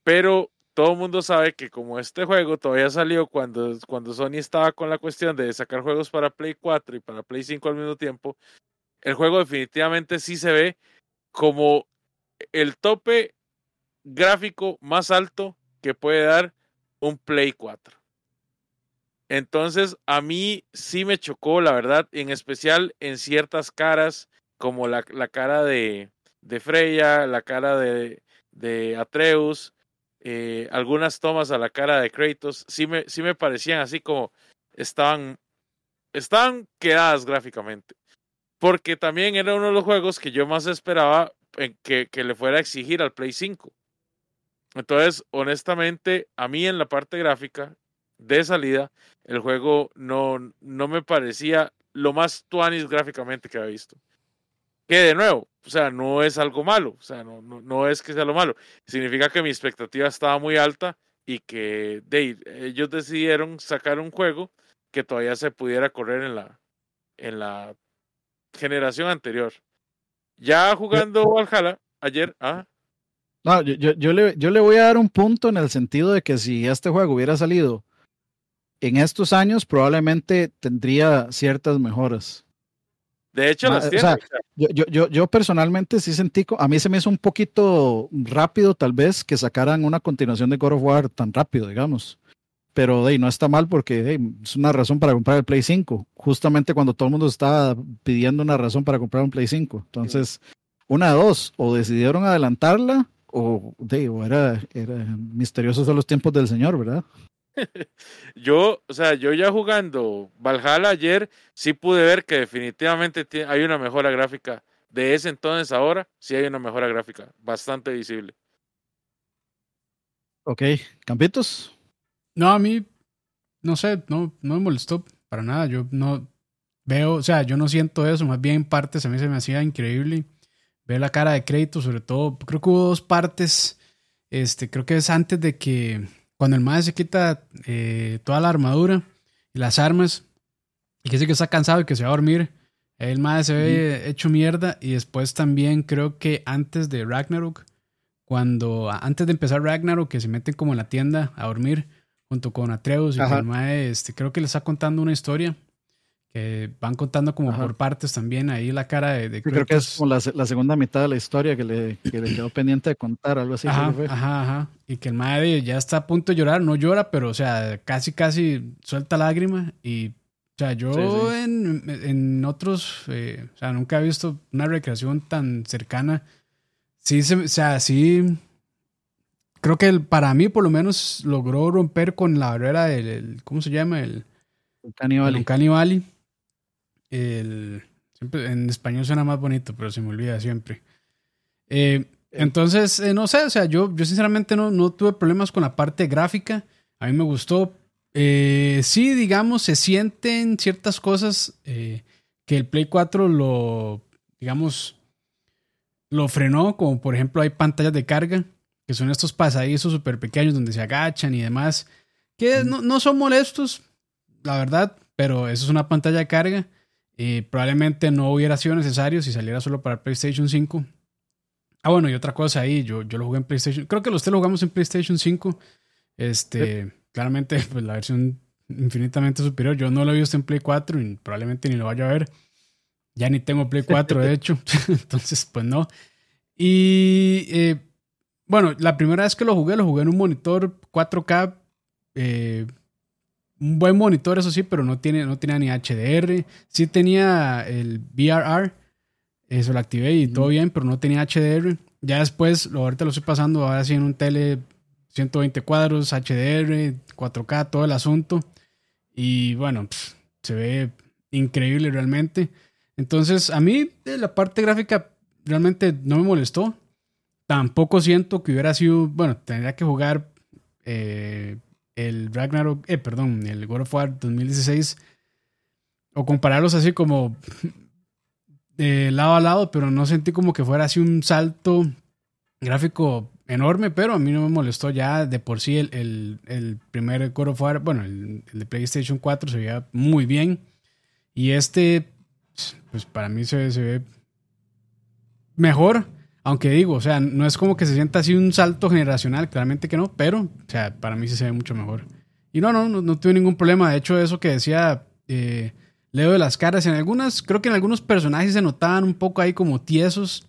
pero todo el mundo sabe que como este juego todavía salió cuando, cuando Sony estaba con la cuestión de sacar juegos para Play 4 y para Play 5 al mismo tiempo, el juego definitivamente sí se ve como el tope gráfico más alto que puede dar un Play 4. Entonces, a mí sí me chocó, la verdad, en especial en ciertas caras, como la, la cara de, de, Freya, la cara de, de Atreus, eh, algunas tomas a la cara de Kratos, sí me, sí me parecían así como estaban, estaban quedadas gráficamente. Porque también era uno de los juegos que yo más esperaba que, que le fuera a exigir al Play 5. Entonces, honestamente, a mí en la parte gráfica de salida, el juego no, no me parecía lo más tuanis gráficamente que había visto. Que de nuevo, o sea, no es algo malo, o sea, no, no, no es que sea lo malo. Significa que mi expectativa estaba muy alta y que de, ellos decidieron sacar un juego que todavía se pudiera correr en la, en la generación anterior. Ya jugando Valhalla, ayer, ah, no, yo, yo, le, yo le voy a dar un punto en el sentido de que si este juego hubiera salido en estos años, probablemente tendría ciertas mejoras. De hecho, las tiene. yo, yo, yo, personalmente sí sentí, a mí se me hizo un poquito rápido tal vez que sacaran una continuación de God of War tan rápido, digamos. Pero no está mal porque es una razón para comprar el Play 5, justamente cuando todo el mundo estaba pidiendo una razón para comprar un Play 5. Entonces, una de dos, o decidieron adelantarla o, de, era, era misteriosos son los tiempos del Señor, ¿verdad? yo, o sea, yo ya jugando Valhalla ayer, sí pude ver que definitivamente hay una mejora gráfica. De ese entonces ahora, sí hay una mejora gráfica, bastante visible. Ok, ¿campitos? No, a mí, no sé, no, no me molestó para nada. Yo no veo, o sea, yo no siento eso, más bien en partes a mí se me hacía increíble ver la cara de crédito, sobre todo, creo que hubo dos partes, este, creo que es antes de que, cuando el maestro se quita eh, toda la armadura y las armas, y que dice que está cansado y que se va a dormir, el maestro se ve hecho mierda, y después también creo que antes de Ragnarok, cuando, antes de empezar Ragnarok, que se meten como en la tienda a dormir, junto con Atreus y el mae, este, creo que le está contando una historia que van contando como por partes también ahí la cara de, de Creo que es como la, la, segunda mitad de la historia que le, que le quedó pendiente de contar, algo así. Ajá, ajá, ajá. Y que el madre ya está a punto de llorar, no llora, pero o sea, casi, casi suelta lágrima. Y, o sea, yo En, en, otros, eh, o sea, nunca he visto una recreación tan cercana sí, o sea, sí. Creo que para mí, por lo menos, logró romper con la barrera del. ¿Cómo se llama? El. Uncanny Valley. El, siempre, en español suena más bonito, pero se me olvida siempre. Eh, entonces, eh, no sé, o sea, yo, yo sinceramente no, no tuve problemas con la parte gráfica. A mí me gustó. Eh, sí, digamos, se sienten ciertas cosas que el Play 4 lo, digamos, lo frenó, como por ejemplo hay pantallas de carga, que son estos pasadizos súper pequeños donde se agachan y demás, que no, no, son molestos, la verdad, pero eso es una pantalla de carga. Y probablemente no hubiera sido necesario si saliera solo para PlayStation 5. Ah, bueno, y otra cosa ahí, yo, yo lo jugué en PlayStation. Creo que los tres lo jugamos en PlayStation 5. Este, claramente, pues la versión infinitamente superior. Yo no lo he visto en Play 4 y probablemente ni lo vaya a ver. Ya ni tengo Play 4, de hecho. Entonces, pues no. Y eh, bueno, la primera vez que lo jugué, lo jugué en un monitor 4K. Eh, un buen monitor, eso sí, pero no, tiene, no tenía ni HDR. Sí tenía el VRR eso lo activé y todo bien, pero no tenía HDR. Ya después, lo, ahorita lo estoy pasando ahora sí en un tele 120 cuadros, HDR, 4K, todo el asunto. Y bueno, se ve increíble realmente. Entonces, a mí la parte gráfica realmente no me molestó. Tampoco siento que hubiera sido, bueno, tendría que jugar eh, el Ragnarok, eh, perdón, el God of War 2016 o compararlos así como de lado a lado, pero no sentí como que fuera así un salto gráfico enorme, pero a mí no me molestó ya de por sí el, el, primer God of War, bueno, el, de PlayStation 4 se veía muy bien. Y este, pues para mí se, se ve mejor, aunque digo, o sea, no es como que se sienta así un salto generacional, claramente que no, pero, o sea, para mí sí se ve mucho mejor. Y no, no, no, no tuve ningún problema. De hecho, eso que decía eh, Leo de las caras. En algunas, creo que en algunos personajes se notaban un poco ahí como tiesos,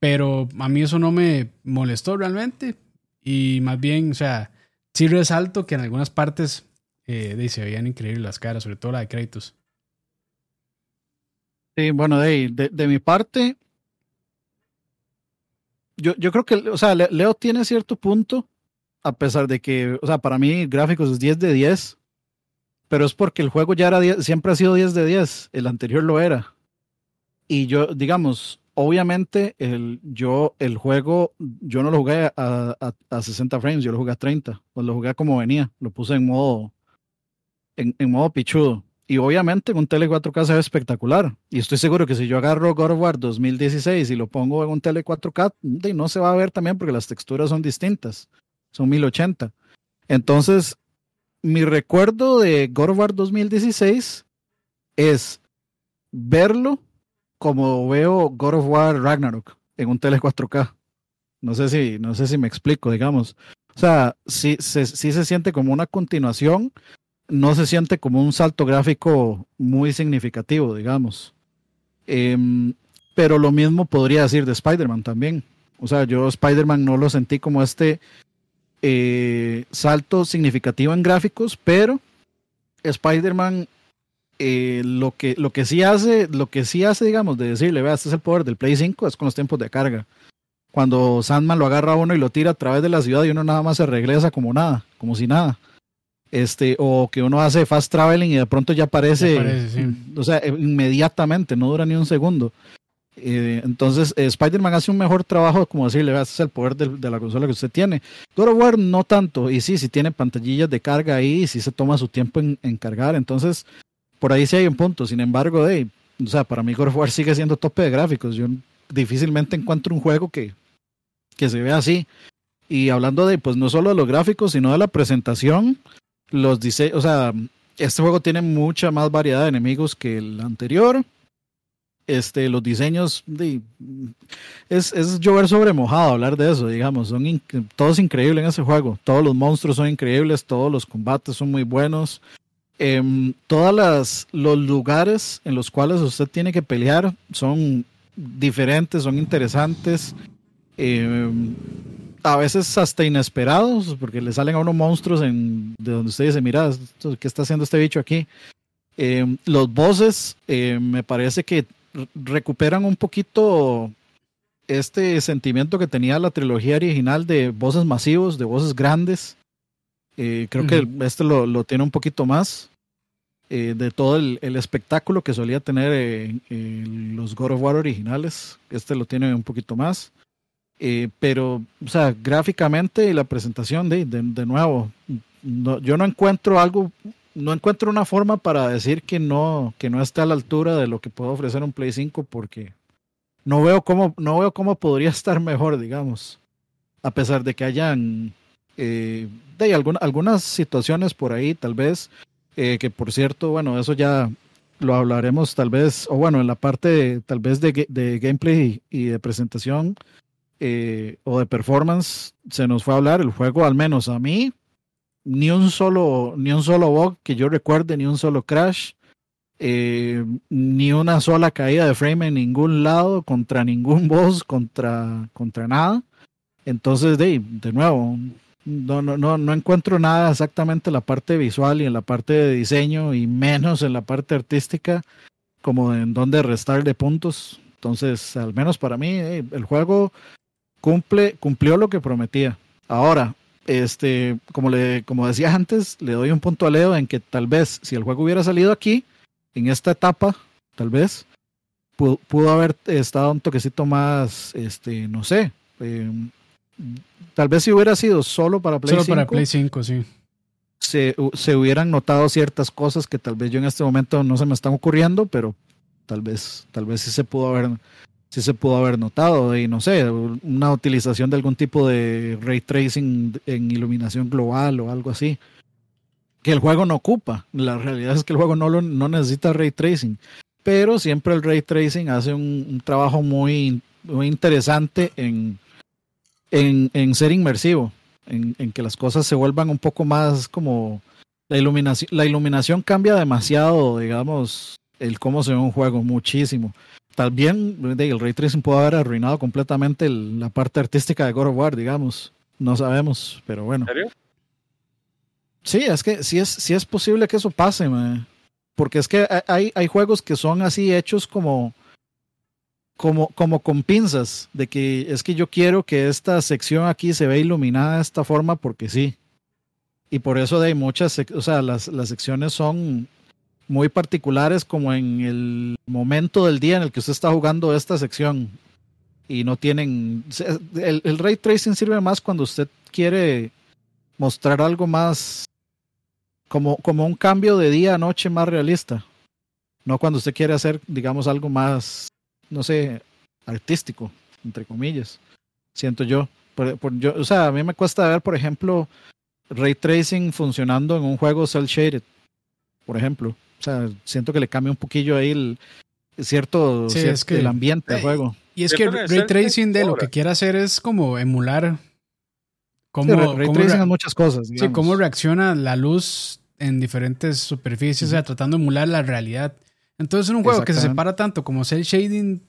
pero a mí eso no me molestó realmente. Y más bien, o sea, sí resalto que en algunas partes eh, se veían increíbles las caras, sobre todo la de créditos. Sí, bueno, de, mi parte, yo, yo creo que, o sea, Leo tiene cierto punto, a pesar de que, o sea, para mí gráficos es 10 de 10, pero es porque el juego ya era siempre ha sido 10 de 10, el anterior lo era. Y yo, digamos, obviamente el, yo el juego, yo no lo jugué a, a, 60 frames, yo lo jugué a 30, pues lo jugué como venía, lo puse en modo, en, en modo pichudo. Y obviamente en un tele 4K se ve espectacular. Y estoy seguro que si yo agarro God of War 2016 y lo pongo en un tele 4K, no se va a ver también porque las texturas son distintas. Son 1080. Entonces, mi recuerdo de God of War 2016 es verlo como veo God of War Ragnarok en un tele 4K. No sé si, no sé si me explico, digamos. O sea, sí, se, sí se siente como una continuación, no se siente como un salto gráfico muy significativo, digamos. Em, pero lo mismo podría decir de Spider-Man también. O sea, yo Spider-Man no lo sentí como este eh, salto significativo en gráficos, pero Spider-Man eh, lo, que, lo que sí hace, lo que sí hace, digamos, de decirle, vea, este es el poder del Play 5, es con los tiempos de carga. Cuando Sandman lo agarra a uno y lo tira a través de la ciudad y uno nada más se regresa como nada, como si nada. Este, o que uno hace fast traveling y de pronto ya aparece, o sea, inmediatamente, no dura ni un segundo. Eh, entonces, eh, Spider-Man hace un mejor trabajo, como decirle, este es el poder de, la consola que usted tiene. God of War no tanto, y sí, sí tiene pantallillas de carga ahí, sí se toma su tiempo en, cargar, entonces, por ahí sí hay un punto. Sin embargo, de, o sea, para mí God of War sigue siendo tope de gráficos. Yo difícilmente encuentro un juego que, que se vea así. Y hablando de, pues no solo de los gráficos, sino de la presentación, los diseños, o sea, este juego tiene mucha más variedad de enemigos que el anterior. Este, los diseños, de, es, es llover sobre mojado hablar de eso, digamos, son todos increíbles en ese juego, todos los monstruos son increíbles, todos los combates son muy buenos, eh, todas las los lugares en los cuales usted tiene que pelear son diferentes, son interesantes, em, a veces hasta inesperados, porque le salen a unos monstruos en, de donde usted dice, mira, ¿qué está haciendo este bicho aquí? Em, los bosses, me parece que recuperan un poquito este sentimiento que tenía la trilogía original de voces masivos, de voces grandes. Eh, creo que este lo, lo, tiene un poquito más. Eh, de todo el, el, espectáculo que solía tener eh, los God of War originales. Este lo tiene un poquito más. Pero, o sea, gráficamente y la presentación de, de, de nuevo, no, yo no encuentro algo, no encuentro una forma para decir que no, que no está a la altura de lo que puede ofrecer un Play 5 porque no veo cómo, no veo cómo podría estar mejor, digamos. A pesar de que hayan eh, de algunas situaciones por ahí, tal vez, eh, que por cierto, bueno, eso ya lo hablaremos tal vez, o bueno, en la parte tal vez de, de gameplay y, de presentación eh, o de performance, se nos fue a hablar el juego, al menos a mí, ni un solo, ni un solo bug que yo recuerde, ni un solo crash. Eh, ni una sola caída de frame en ningún lado, contra ningún boss, contra, contra nada. Entonces, de, de nuevo, no, no, no, no encuentro nada exactamente en la parte visual y en la parte de diseño y menos en la parte artística como en donde restar de puntos. Entonces, al menos para mí, el juego cumple, cumplió lo que prometía. Ahora, este, como, le, como decía antes, le doy un punto a Leo en que tal vez si el juego hubiera salido aquí, en esta etapa, tal vez, pudo, haber estado un toquecito más, este, no sé, em, tal vez si hubiera sido solo para Play solo para Play 5, sí. Se, se, hubieran notado ciertas cosas que tal vez yo en este momento no se me están ocurriendo, pero tal vez, tal vez sí se pudo haber, sí se pudo haber notado. Y no sé, una utilización de algún tipo de ray tracing en iluminación global o algo así que el juego no ocupa. La realidad es que el juego no, lo, no necesita ray tracing, pero siempre el ray tracing hace un, trabajo muy, muy interesante en, en, en ser inmersivo, en, en, que las cosas se vuelvan un poco más como la iluminación, la iluminación cambia demasiado, digamos, el cómo se ve un juego, muchísimo. También el ray tracing puede haber arruinado completamente la parte artística de God of War, digamos. No sabemos, pero bueno. ¿En serio? Sí, es que sí es, sí es posible que eso pase, porque es que hay, hay juegos que son así hechos como, como, como con pinzas, de que es que yo quiero que esta sección aquí se vea iluminada de esta forma porque sí. Y por eso hay muchas, o sea, las, las secciones son muy particulares como en el momento del día en el que usted está jugando esta sección y no tienen el, el, ray tracing sirve más cuando usted quiere mostrar algo más como, como un cambio de día a noche más realista. No cuando usted quiere hacer, digamos, algo más, no sé, artístico, entre comillas. Siento yo. Por, yo o sea, a mí me cuesta ver, por ejemplo, ray tracing funcionando en un juego cel shaded, por ejemplo. O sea, siento que le cambia un poquillo ahí el cierto, el ambiente del juego. Y es que ray tracing de lo que quiere hacer es como emular cómo, ray tracing muchas cosas. Sí, cómo reacciona la luz en diferentes superficies, o sea, tratando de emular la realidad. Entonces, en un juego que se separa tanto como cel shading,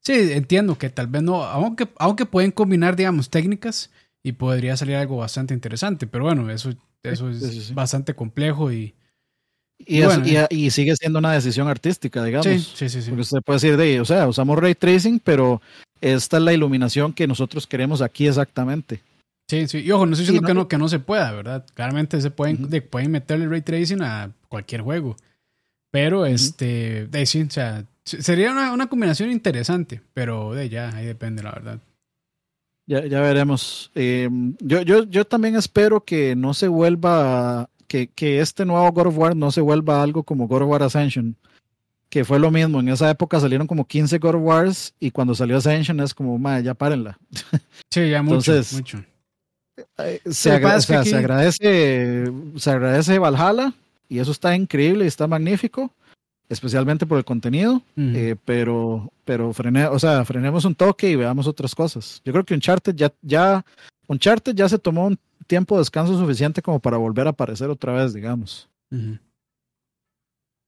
sí, entiendo que tal vez no, aunque, aunque pueden combinar, digamos, técnicas y podría salir algo bastante interesante, pero bueno, eso, eso es bastante complejo y... Y, y, sigue siendo una decisión artística, digamos. Sí, sí, sí. Porque usted puede decir, de, o sea, usamos ray tracing, pero esta es la iluminación que nosotros queremos aquí exactamente. Sí, sí. Y ojo, no estoy diciendo que, no, que no se pueda, ¿verdad? Claramente se pueden, pueden meterle ray tracing a cualquier juego. Pero, este, de, sí, o sea, sería una, una, combinación interesante, pero de ya, ahí depende, la verdad. Ya, ya veremos. Eh, yo, yo, yo también espero que no se vuelva, que, que este nuevo God of War no se vuelva algo como God of War Ascension que fue lo mismo. En esa época salieron como 15 God of Wars y cuando salió Ascension es como, madre, ya párenla. Sí, ya mucho, mucho. Se, agradece, se agradece Valhalla y eso está increíble y está magnífico, especialmente por el contenido, eh, pero, pero frene, o sea, frenemos un toque y veamos otras cosas. Yo creo que Uncharted ya, ya, Uncharted ya se tomó un tiempo de descanso suficiente como para volver a aparecer otra vez, digamos.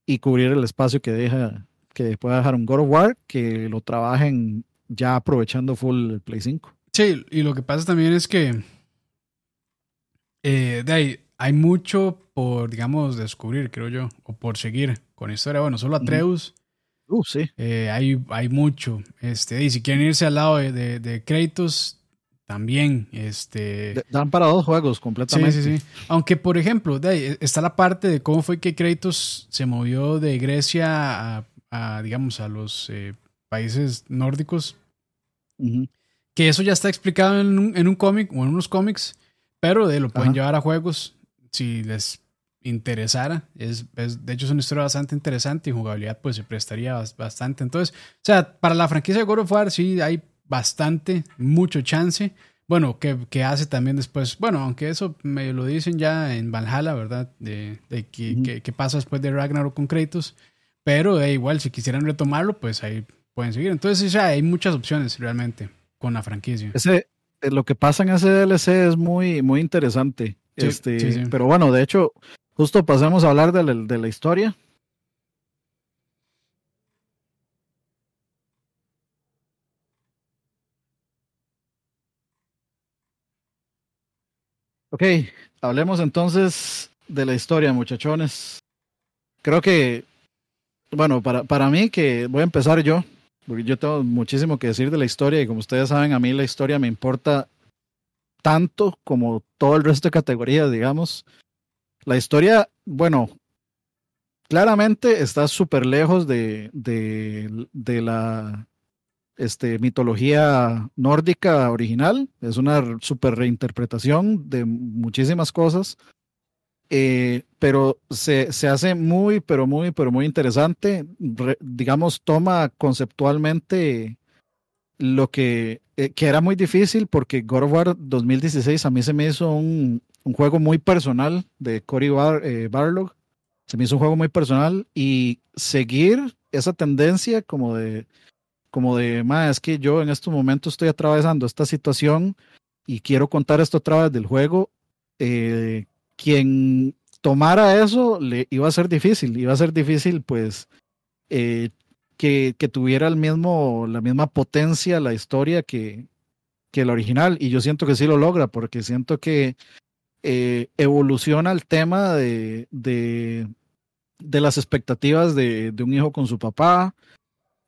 Y cubrir el espacio que deja, que pueda dejar un God of War, que lo trabajen ya aprovechando full el Play 5. Sí, y lo que pasa también es que eh, de ahí, hay mucho por, digamos, descubrir, creo yo, o por seguir con historia. Bueno, solo Atreus Uh, sí. Eh, hay, hay mucho. Este, y si quieren irse al lado de, de, de Kratos, también. Este, Dan para dos juegos Sí, completamente. sí, sí. Aunque, por ejemplo, de ahí está la parte de cómo fue que Kratos se movió de Grecia a, a, digamos, a los eh, países nórdicos. Ujú. Que eso ya está explicado en un, en un cómic o en unos cómics, pero de, lo pueden Ajá. llevar a juegos si les interesara. Es, es- de hecho, es una historia bastante interesante y jugabilidad pues se prestaría bas- bastante. Entonces, o sea, para la franquicia de God of War sí hay bastante, mucho chance. Bueno, que, que hace también después, bueno, aunque eso me lo dicen ya en Valhalla, ¿verdad? De, de que, Ujú. que- que pasa después de Ragnarok con Kratos. Pero eh, igual, si quisieran retomarlo, pues ahí pueden seguir. Entonces, sea, hay muchas opciones realmente con la franquicia. Ese, eh, lo que pasa en ese DLC es muy, muy interesante. Sí, este, sí, sí. Pero bueno, de hecho, justo pasemos a hablar de la, de la historia. Ok, hablemos entonces de la historia, muchachones. Creo que, bueno, para, para mí que voy a empezar yo, porque yo tengo muchísimo que decir de la historia y como ustedes saben, a mí la historia me importa tanto como todo el resto de categorías, digamos. La historia, bueno, claramente está súper lejos de, de, de la este, mitología nórdica original. Es una súper reinterpretación de muchísimas cosas. Eh, pero se, se hace muy, pero muy, pero muy interesante. Re- digamos, toma conceptualmente lo que, eh, que era muy difícil porque God of War 2016 a mí se me hizo un, un juego muy personal de Cory Bar, eh, Barlog. Se me hizo un juego muy personal y seguir esa tendencia como de, como de, "Ma, es que yo en estos momentos estoy atravesando esta situación y quiero contar esto otra vez del juego. eh, quien tomara eso le iba a ser difícil, iba a ser difícil pues eh, que, que tuviera el mismo, la misma potencia la historia que, que la original. Y yo siento que sí lo logra, porque siento que eh, evoluciona el tema de, de, de las expectativas de, de un hijo con su papá.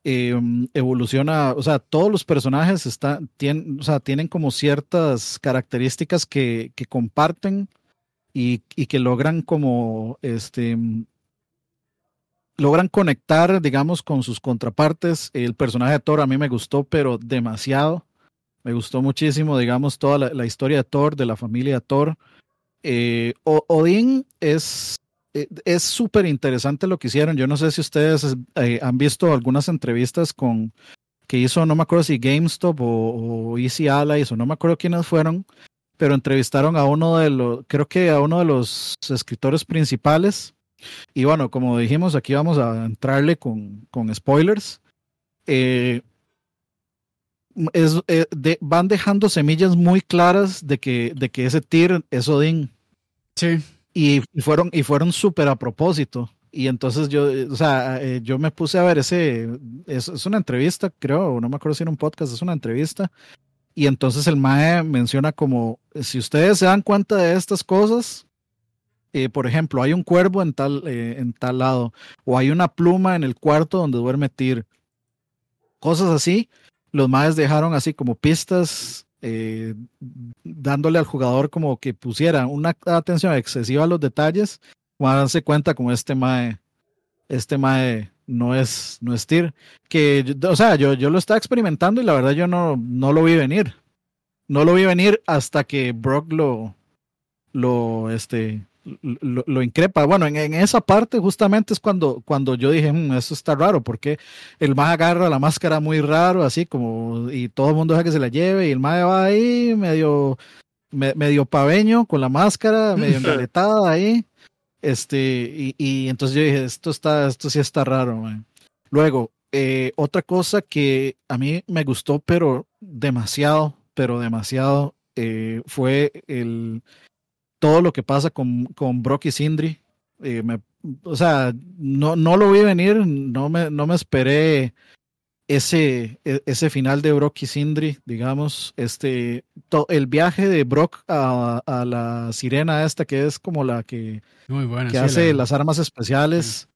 Eh, evoluciona, o sea, todos los personajes están, tienen, o sea, tienen como ciertas características que, que comparten y, y que logran como este logran conectar, digamos, con sus contrapartes. El personaje de Thor a mí me gustó, pero demasiado. Me gustó muchísimo, digamos, toda la, historia de Thor, de la familia de Thor. Eh, Odín es es súper interesante lo que hicieron. Yo no sé si ustedes eh, han visto algunas entrevistas con que hizo, no me acuerdo si GameStop o, Easy Allies o no me acuerdo quiénes fueron, pero entrevistaron a uno de los, creo que a uno de los escritores principales. Y bueno, como dijimos, aquí vamos a entrarle con, con spoilers. Eh, eh, van dejando semillas muy claras de que, de que ese Tyr es Odín Sí, y, y fueron y fueron súper a propósito. Y entonces yo eh, o sea eh, yo me puse a ver ese es, es una entrevista creo no me acuerdo si era un podcast es una entrevista. Y entonces el mae menciona como si ustedes se dan cuenta de estas cosas eh, por ejemplo hay un cuervo en tal eh, en tal lado o hay una pluma en el cuarto donde duerme Tyr cosas así los maes dejaron así como pistas eh, dándole al jugador como que pusiera una atención excesiva a los detalles, a darse cuenta como este mae, este mae no es, no es Tyr. Que, o sea, yo, yo lo estaba experimentando y la verdad yo no, no lo vi venir. No lo vi venir hasta que Brock lo, lo, este, lo, lo increpa. Bueno, en, en esa parte justamente es cuando, cuando yo dije, "Mm, eso está raro, porque el mae agarra la máscara muy raro, así como, y todo el mundo deja que se la lleve, y el mae va ahí medio, me- medio paveño con la máscara, medio engaletada ahí. Este, y, y entonces yo dije, esto está, esto sí está raro, mae". Luego, eh, otra cosa que a mí me gustó, pero demasiado, pero demasiado, eh, fue el todo lo que pasa con, con Brock y Sindri. Eh, me- o sea, no, no lo vi venir, no me, no me esperé ese, e- ese final de Brock y Sindri, digamos, este, to- el viaje de Brock a, a la sirena esta, que es como la que, muy buena. que sí, hace la- las armas especiales,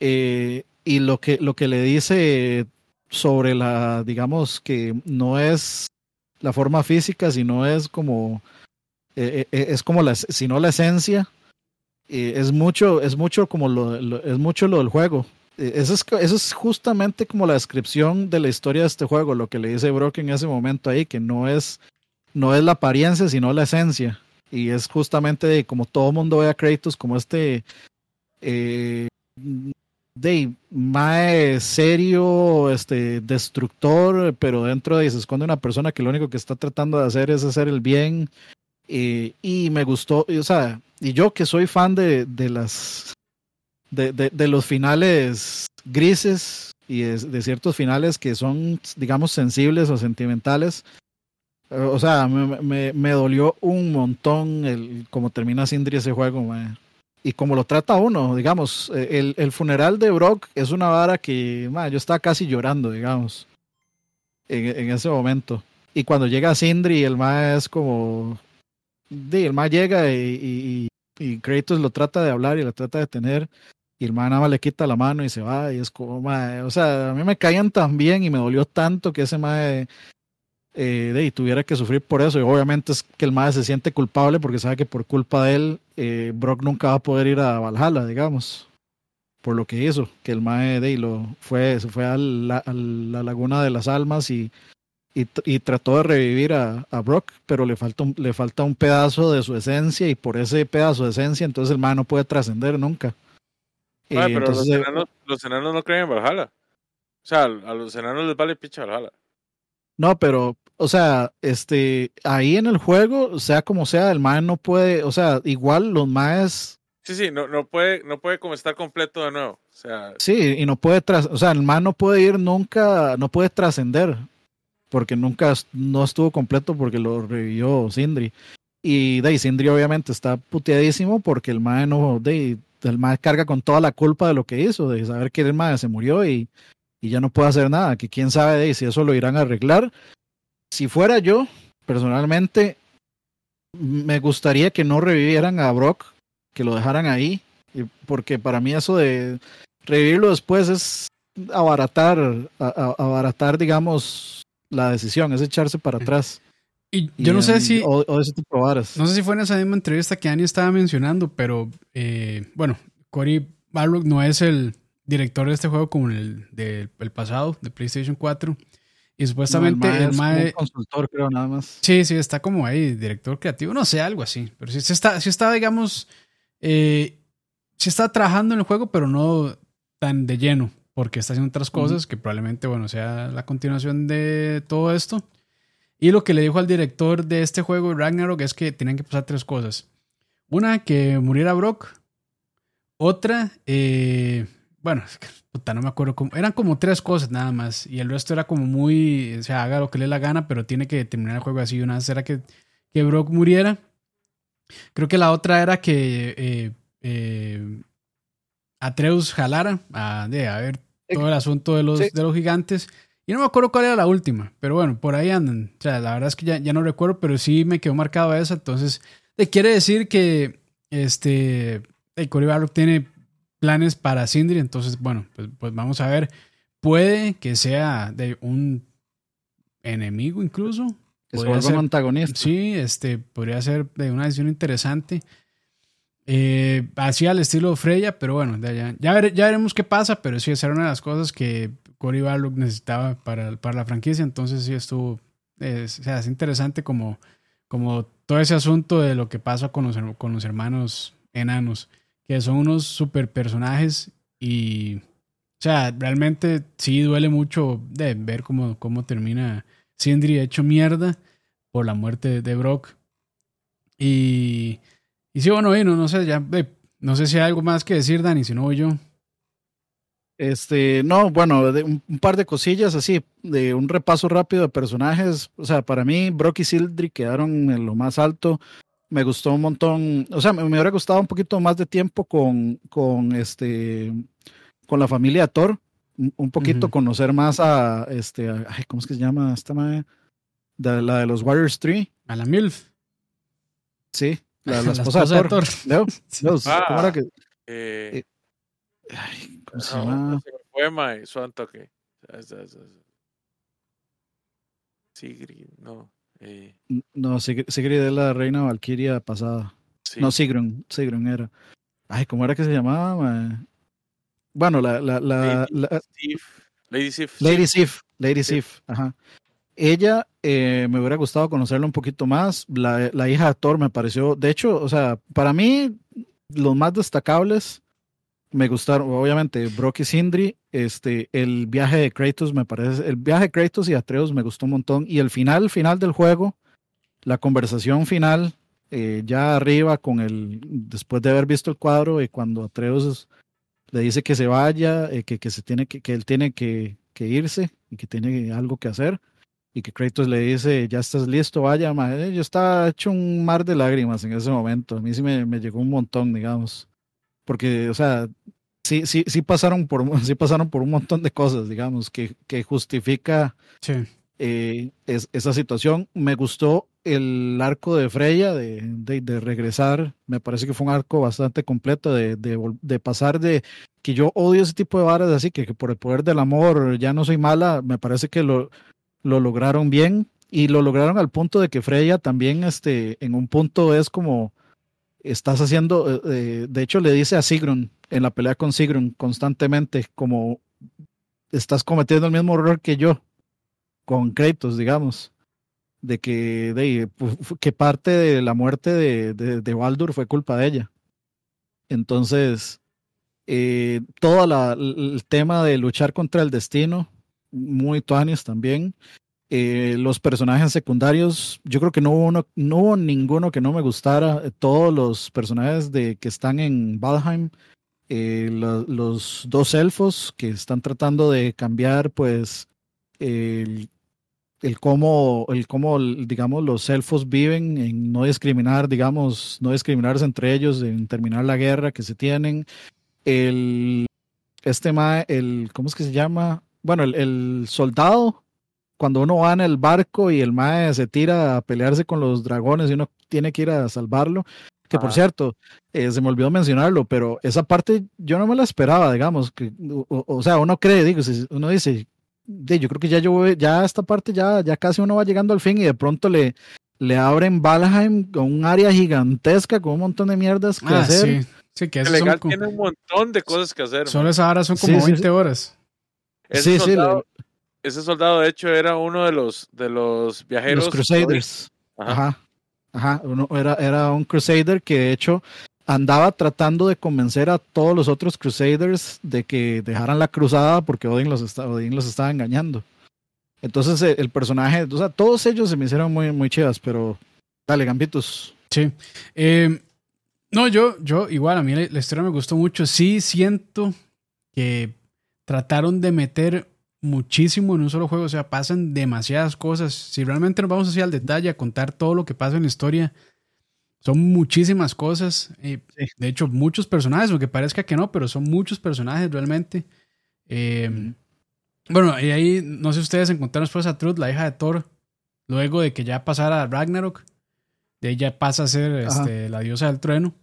eh, y lo que, lo que le dice sobre la, digamos que no es la forma física, sino es como, eh, eh, es como la, sino la esencia, es mucho, es mucho como lo, es mucho lo del juego. Eso es, eso es justamente como la descripción de la historia de este juego, lo que le dice Brock en ese momento ahí, que no es, no es la apariencia, sino la esencia. Y es justamente de como todo mundo ve a Kratos como este eh, de mae serio, este destructor, pero dentro de ahí se esconde una persona que lo único que está tratando de hacer es hacer el bien. Y me gustó, o sea, y yo que soy fan de, de las de, de, de, los finales grises y de, ciertos finales que son, digamos, sensibles o sentimentales. O sea, me, me, me dolió un montón el cómo termina Sindri ese juego, mae y como lo trata uno, digamos, eh, el, el funeral de Brock es una vara que yo estaba casi llorando, digamos, en, en, ese momento. Y cuando llega Sindri, el ma es como. El ma llega y, y, y, Kratos lo trata de hablar y lo trata de tener. Y el ma nada más le quita la mano y se va. Y es como, o sea, a mí me caían tan bien y me dolió tanto que ese ma eh, y tuviera que sufrir por eso. Y obviamente es que el Mae se siente culpable porque sabe que por culpa de él, eh, Brock nunca va a poder ir a Valhalla, digamos, por lo que hizo. Que el Mae de, lo fue, se fue a la, Laguna de las Almas y, y, trató de revivir a, a, Brock, pero le falta, un, le falta un pedazo de su esencia y por ese pedazo de esencia, entonces el Mae no puede trascender nunca. Eh, pero entonces, los, enanos, los, enanos, no creen en Valhalla. O sea, a los enanos les vale picha Valhalla. No, pero, o sea, este, ahí en el juego, sea como sea, el mae no puede, o sea, igual los maes. Sí, sí, no, no puede, no puede como estar completo de nuevo. O sea. Sí, y no puede tras, o sea, el mae no puede ir nunca, no puede trascender, porque nunca no estuvo completo porque lo revivió Sindri. Y de Sindri obviamente está puteadísimo porque el mae no, de, el mae carga con toda la culpa de lo que hizo, de saber que el mae se murió y y ya no puedo hacer nada, que quién sabe de si eso lo irán a arreglar. Si fuera yo, personalmente, me gustaría que no revivieran a Brock, que lo dejaran ahí, porque para mí eso de revivirlo después es abaratar, abaratar, digamos, la decisión, es echarse para atrás. Y yo no sé si. O, ese tipo de No sé si fue en esa misma entrevista que Annie estaba mencionando, pero eh, bueno, Cory Barlock no es el, director de este juego como el del pasado, de PlayStation 4. Y supuestamente el mae, consultor, creo, nada más. Sí, sí, está como ahí, director creativo, no sé, algo así. Pero sí, está, sí está, digamos, eh, sí está trabajando en el juego, pero no tan de lleno, porque está haciendo otras cosas que probablemente, bueno, sea la continuación de todo esto. Y lo que le dijo al director de este juego, Ragnarok, es que tenían que pasar tres cosas. Una, que muriera Brock. Otra, eh, bueno, puta, no me acuerdo cómo. Eran como tres cosas nada más. Y el resto era como muy. O sea, haga lo que le dé la gana, pero tiene que terminar el juego así. Una era que, que Brock muriera. Creo que la otra era que eh, eh, Atreus jalara a, de, a ver todo el asunto de los, de los gigantes. Y no me acuerdo cuál era la última, pero bueno, por ahí andan. O sea, la verdad es que ya, ya no recuerdo, pero sí me quedó marcado esa. Entonces, te quiere decir que este, el Cory Barrock tiene planes para Sindri. Entonces, bueno, pues, pues, vamos a ver. Puede que sea de un enemigo incluso. Que ser un antagonista. Sí, este, podría ser de una decisión interesante. Eh, así al estilo Freya, pero bueno, ya, ya, veremos qué pasa, pero sí, esa era una de las cosas que Cory Barlock necesitaba para, para la franquicia, entonces sí estuvo, o sea, es interesante como, como todo ese asunto de lo que pasa con los, con los hermanos enanos que son unos super personajes y, o sea, realmente sí duele mucho de ver cómo, cómo termina Sindri hecho mierda por la muerte de Brock. Y, y sí, bueno, no, no sé, ya, no sé si hay algo más que decir, Dani, si no voy yo. Este, no, bueno, de un, par de cosillas así, de un repaso rápido de personajes. O sea, para mí, Brock y Sindri quedaron en lo más alto me gustó un montón, o sea, me, hubiera gustado un poquito más de tiempo con, con este, con la familia Thor, un, poquito conocer más a, este, ay, ¿cómo es que se llama esta madre? De, la de los Warriors 3. A la MILF. Sí, la, la, esposa, de Thor. ¿cómo era que? Eh, ay, ¿cómo se llama? fue, mae, su toque. Sigrid, no. Eh. No, Sigrid es la reina Valkyria pasada. No, Sigrun, Sigrun era. Ay, ¿cómo era que se llamaba? Bueno, la, la, la, Lady Sif. Lady Sif. Lady Sif, ajá. Ella eh, me hubiera gustado conocerla un poquito más. La, la, hija de Thor me pareció, de hecho, o sea, para mí, los más destacables me gustaron, obviamente, Brock y Sindri. Este, el viaje de Kratos me parece, el viaje de Kratos y Atreus me gustó un montón. Y el final, final del juego, la conversación final, eh, ya arriba con el, después de haber visto el cuadro y cuando Atreus le dice que se vaya, eh, que, que, se tiene que, que él tiene que, que irse y que tiene algo que hacer y que Kratos le dice, ya estás listo, vaya, madre. yo estaba hecho un mar de lágrimas en ese momento, a mí sí me, me llegó un montón, digamos, porque, o sea, sí, sí, sí pasaron por, sí pasaron por un montón de cosas, digamos, que, que justifica eh, es, esa situación. Me gustó el arco de Freya de, de, regresar, me parece que fue un arco bastante completo de, de, pasar de que yo odio ese tipo de varas así, que, que por el poder del amor ya no soy mala, me parece que lo, lo lograron bien y lo lograron al punto de que Freya también este, en un punto es como estás haciendo, eh, eh, de hecho le dice a Sigrun en la pelea con Sigrun constantemente como estás cometiendo el mismo error que yo con Kratos, digamos, de que, de, que parte de la muerte de, de, de Baldur fue culpa de ella. Entonces, eh, todo el tema de luchar contra el destino muy tuanis también. Eh, los personajes secundarios, yo creo que no hubo, uno, no ninguno que no me gustara. Eh, todos los personajes de, que están en Valheim, eh, los dos elfos que están tratando de cambiar, pues, el, el cómo, el cómo, digamos, los elfos viven en no discriminar, digamos, no discriminarse entre ellos, en terminar la guerra que se tienen. El, este ma, el, ¿cómo es que se llama? Bueno, el, soldado, cuando uno va en el barco y el mae se tira a pelearse con los dragones y uno tiene que ir a salvarlo, que por cierto, eh, se me olvidó mencionarlo, pero esa parte yo no me la esperaba, digamos, que, o, sea, uno cree, digo, uno dice, yo creo que ya yo ya esta parte ya, ya casi uno va llegando al fin y de pronto le, le abren Valheim con un área gigantesca con un montón de mierdas que ah, hacer. Sí. Sí, que el legal tiene un montón de cosas que hacer. Solo esa hora son como 20 horas. Ese, soldado, ese soldado, de hecho, era uno de los, de los viajeros. Los Crusaders. Ajá. Ajá. Uno, era, era un Crusader que, de hecho, andaba tratando de convencer a todos los otros Crusaders de que dejaran la cruzada porque Odin los, está, Odin los estaba engañando. Entonces, el, el, personaje, o sea, todos ellos se me hicieron muy, muy chivas, pero dale, Gambitos. Sí. Eh, no, yo, yo, igual, a mí la historia me gustó mucho. Sí, siento que trataron de meter muchísimo en un solo juego, o sea, pasan demasiadas cosas. Si realmente nos vamos así al detalle a contar todo lo que pasa en la historia, son muchísimas cosas. Eh, de hecho, muchos personajes, aunque parezca que no, pero son muchos personajes realmente. Eh, bueno, y ahí no sé si ustedes encontraron después a Truth, la hija de Thor, luego de que ya pasara Ragnarok, de ella pasa a ser este, la diosa del trueno.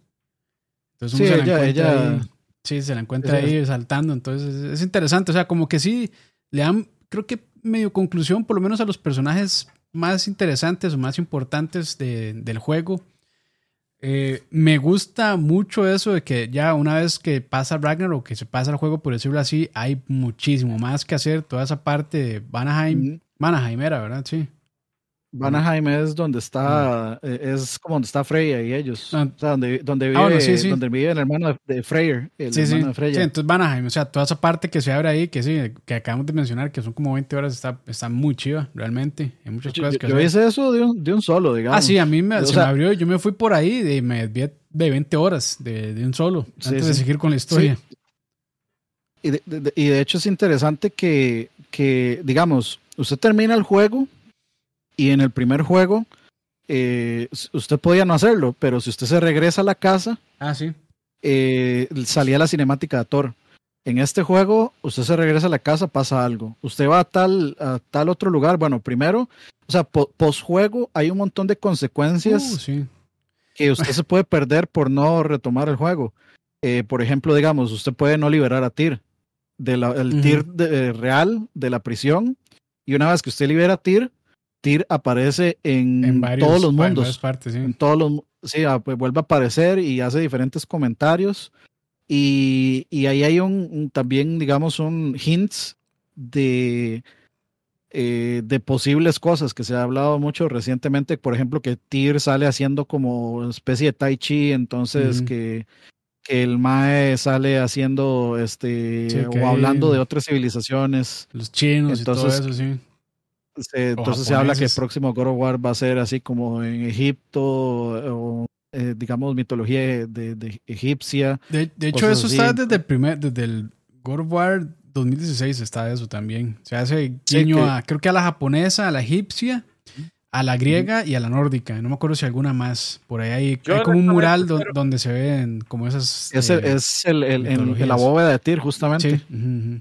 Entonces sí, ella, ella, Sí, se la encuentra ahí saltando, entonces es interesante, o sea, como que sí, le dan, creo que medio conclusión, por lo menos a los personajes más interesantes o más importantes de, del juego. Eh, me gusta mucho eso de que ya una vez que pasa Ragnar o que se pasa el juego, por decirlo así, hay muchísimo más que hacer. Toda esa parte de Vanaheim, Vanaheim era, ¿verdad? Sí. Vanaheim es donde está, eh, es como donde está Freya y ellos. Ah. O sea, donde, donde vive, ah, donde vive el hermano de Freyr, el hermano de Freya. Sí, entonces Vanaheim, o sea, toda esa parte que se abre ahí, que sí, que acabamos de mencionar, que son como 20 horas, está, está muy chiva, realmente. Hay muchas cosas que yo hice eso de un, de un, solo, digamos. Ah, sí, a mí me, se me abrió, yo me fui por ahí y me desvié de 20 horas de, de un solo, antes de seguir con la historia. Y de, y de hecho es interesante que, que, digamos, usted termina el juego y en el primer juego, eh, usted podía no hacerlo, pero si usted se regresa a la casa, ah, sí. Eh, salía la cinemática de Thor. En este juego, usted se regresa a la casa, pasa algo. Usted va a tal, a tal otro lugar. Bueno, primero, o sea, post juego hay un montón de consecuencias uh, que usted se puede perder por no retomar el juego. Eh, por ejemplo, digamos, usted puede no liberar a Tyr del. Tyr de- real de la prisión. Y una vez que usted libera a Tyr, Tyr aparece en, En varios, todos los en mundos. partes, sí. En todos los sí, ah, pues vuelve a aparecer y hace diferentes comentarios. Y, y ahí hay un, un- también, digamos, un hints de, eh, de posibles cosas que se ha hablado mucho recientemente. Por ejemplo, que Tyr sale haciendo como especie de Tai Chi, entonces que, que el Mae sale haciendo este Sí, o hay- hablando de otras civilizaciones. Los chinos Entonces, y todo eso, sí. Se- entonces se habla que el próximo God of War va a ser así como en Egipto o eh, digamos mitología de, de egipcia. De, de hecho, eso así. está desde el primer, desde el God of War 2016 está eso también. Se hace Sí, guiño que- a, creo que a la japonesa, a la egipcia, a la griega y a la nórdica. No me acuerdo si alguna más. Por ahí hay, como un mural do- donde se ven como esas. Es, eh, es el, el- en- en la bóveda de Tyr justamente. sí.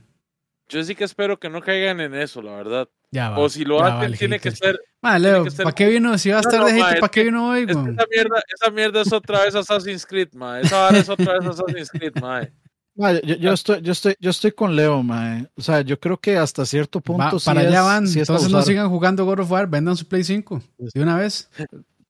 Yo sí que espero que no caigan en eso, la verdad. Ya va. O si lo hacen, tiene que ser. Ma, tiene Leo, que ser- ¿para qué vino? Si va a No, estar no, de ma, es ¿para qué vino hoy, Es esa mierda, esa mierda es otra vez Assassin's Creed, ma. Esa vara es otra vez Assassin's Creed, ma. Ma, yo, yo estoy, yo estoy, yo estoy con Leo, mae. O sea, yo creo que hasta cierto punto Va- sí para allá van. sí es Entonces no sigan jugando God of War, vendan su Play 5 de una vez.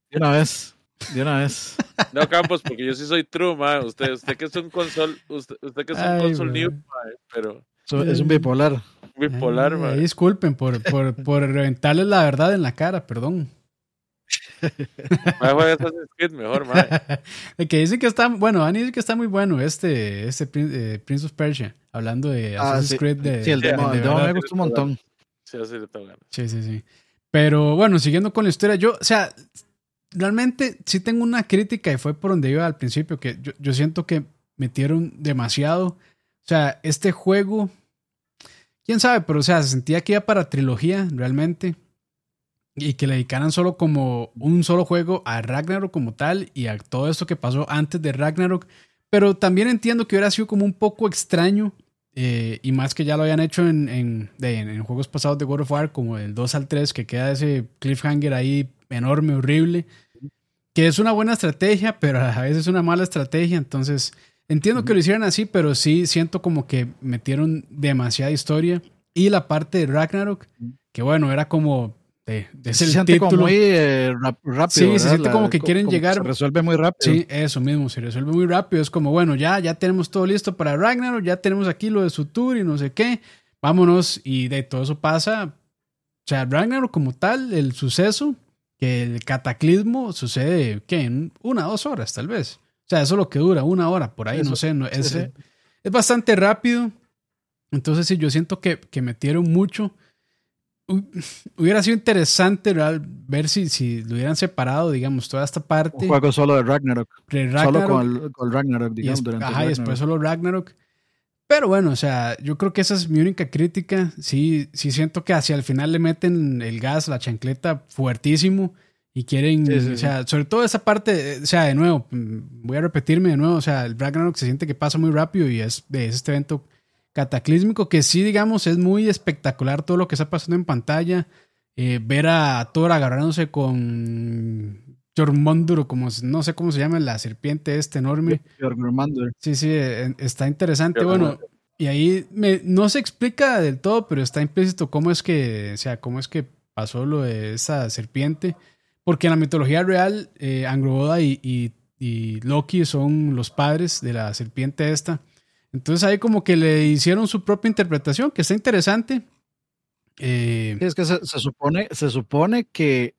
De una vez, de una vez. No, Campos, porque yo sí soy true, ma. Usted, usted que es un console, usted, usted que es un Ay, console ma. new, ma, pero So- es un bipolar. Bipolar, Ay, ma. ay, disculpen por, por, por reventarles la verdad en la cara, perdón. Juega Assassin's Creed mejor, ma. El que dicen que está, bueno, Dani dice que está muy bueno este, este eh, Prince of Persia, hablando de Ah, Assassin's sí. Creed de, Sí, el de me gustó un montón. Sí, así le tengo ganas. Sí, sí, sí. Pero bueno, siguiendo con la historia, yo, o sea, realmente sí tengo una crítica y fue por donde iba al principio, que yo, yo siento que metieron demasiado. O sea, este juego, quién sabe, pero o sea, se sentía que iba para trilogía realmente. Y que le dedicaran solo como un solo juego a Ragnarok como tal y a todo esto que pasó antes de Ragnarok. Pero también entiendo que hubiera sido como un poco extraño eh, y más que ya lo habían hecho en, en, juegos pasados de God of War, como el 2 al 3, que queda ese cliffhanger ahí enorme, horrible, que es una buena estrategia, pero a veces es una mala estrategia. Entonces, entiendo que lo hicieran así, pero sí siento como que metieron demasiada historia. Y la parte de Ragnarok, que bueno, era como. De Se ese siente título. como muy eh, rápido. Sí, se ¿verdad? siente La- como que quieren llegar- Se resuelve muy rápido. Sí, eso mismo, se resuelve muy rápido. Es como, bueno, ya, ya tenemos todo listo para Ragnarok, ya tenemos aquí lo de su tour y no sé qué. Vámonos, y de todo eso pasa. O sea, Ragnarok como tal, el suceso, que el cataclismo sucede, ¿qué? En una, dos horas, tal vez. Sea, eso es lo que dura, una hora, por ahí, no Eso, sé. No, es, sí. es bastante rápido. Entonces, sí, yo siento que, que metieron mucho. Hu- Hubiera sido interesante real, ver si, si lo hubieran separado, digamos, toda esta parte. Un juego solo de Ragnarok. de Solo Ragnarok con el, con Ragnarok, y, digamos. es- durante ajá, y Ragnarok. después solo Ragnarok. Pero bueno, o sea, yo creo que esa es mi única crítica. Sí, sí siento que hacia el final le meten el gas, la chancleta fuertísimo y quieren, Sí, sí, o sea, sobre todo esa parte, o sea, de nuevo, voy a repetirme de nuevo, o sea, el Ragnarok se siente que pasa muy rápido y es, es este evento cataclísmico que sí, digamos, es muy espectacular todo lo que está pasando en pantalla. Eh, ver a Thor agarrándose con Jormundur, como no sé cómo se llama la serpiente este enorme. Jormundur. Sí, sí, eh, está interesante. Bueno, y ahí me- no se explica del todo, pero está implícito cómo es que, o sea, cómo es que pasó lo de esa serpiente. Porque en la mitología real, eh, Angroboda y, y- y Loki son los padres de la serpiente esta. Entonces ahí como que le hicieron su propia interpretación, que está interesante. Eh, es que se, se supone, se supone que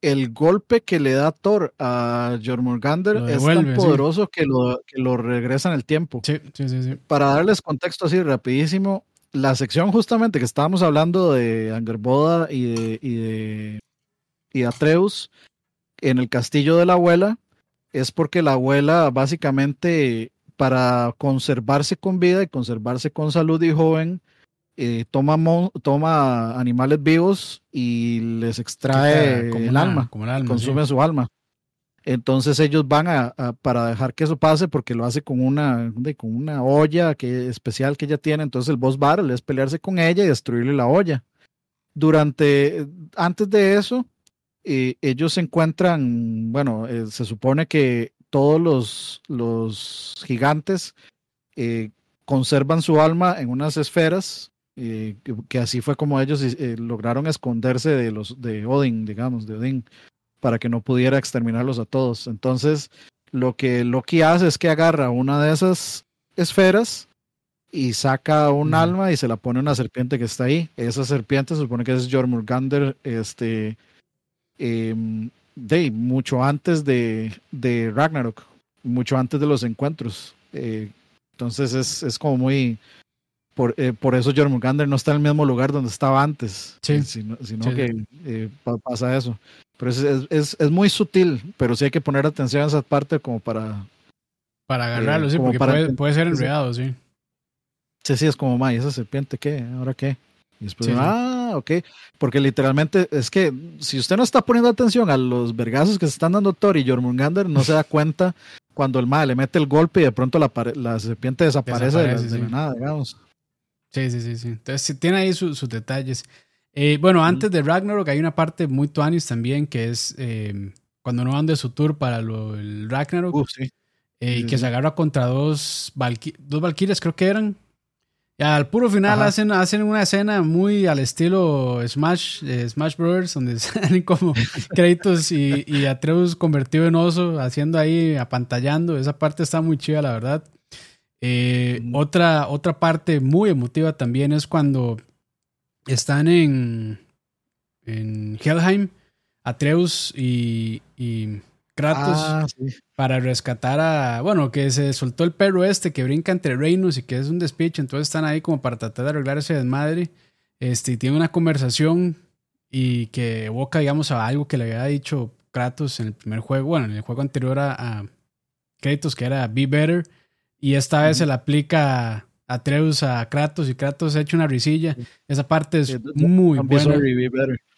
el golpe que le da Thor a Jormungandr es tan sí. poderoso que lo, que lo regresa en el tiempo. sí, sí, sí, sí. Para darles contexto así rapidísimo, la sección justamente que estábamos hablando de Angerboda y de, y de, y Atreus en el castillo de la abuela es porque la abuela básicamente para conservarse con vida y conservarse con salud y joven eh, toma, mon- toma animales vivos y les extrae como el una- alma Como el alma. consume sí. su alma. Entonces ellos van a, a- para dejar que eso pase porque lo hace con una, de- con una olla que, especial que ella tiene. Entonces el boss battle es pelearse con ella y destruirle la olla. Durante, antes de eso, eh, ellos se encuentran, bueno, eh, se supone que todos los, los gigantes eh, conservan su alma en unas esferas, que, que, así fue como ellos lograron esconderse de los de Odin, digamos, de Odin, para que no pudiera exterminarlos a todos. Entonces, lo que Loki hace es que agarra una de esas esferas y saca un alma y se la pone a una serpiente que está ahí. Esa serpiente se supone que es Jormungandr, este, de mucho antes de, de, Ragnarok, mucho antes de los encuentros. Eh, entonces es, es, como muy... Por, eh, por eso Jormungandr no está en el mismo lugar donde estaba antes, sí. sino, que eh, pasa eso. Pero es, es, es, muy sutil, pero sí hay que poner atención a esa parte como para... Para agarrarlo, sí, porque puede, puede, ser enredado, sí. Sí, sí, es como, ma, ¿y esa serpiente qué? ¿Ahora qué? Y después, ah, ok. Porque literalmente es que si usted no está poniendo atención a los vergazos que se están dando Thor y Jormungandr, no se da cuenta cuando el ma le mete el golpe y de pronto la, la serpiente desaparece, de, nada, digamos. Sí, sí, sí, sí. Entonces tiene ahí sus detalles. Eh, bueno, antes de Ragnarok hay una parte muy tuanis también que es eh, cuando no van de su tour para lo, el Ragnarok. Uh, sí. Eh, que se agarra contra dos, dos Valkyrias, creo que eran. Y al puro final hacen, hacen una escena muy al estilo Smash, Smash Brothers, donde salen como créditos y, y, Atreus convertido en oso, haciendo ahí, apantallando. Esa parte está muy chida, la verdad. otra, otra parte muy emotiva también es cuando están en, en Helheim, Atreus y, y Kratos ah, para rescatar a, bueno, que se soltó el perro este que brinca entre reinos y que es un despiche, entonces están ahí como para tratar de arreglar ese desmadre. Este, y tiene una conversación y que evoca, digamos, a algo que le había dicho Kratos en el primer juego, bueno, en el juego anterior a, a Kratos, que era Be Better, y esta vez se le aplica Atreus a Kratos y Kratos ha hecho una risilla. Esa parte es muy buena.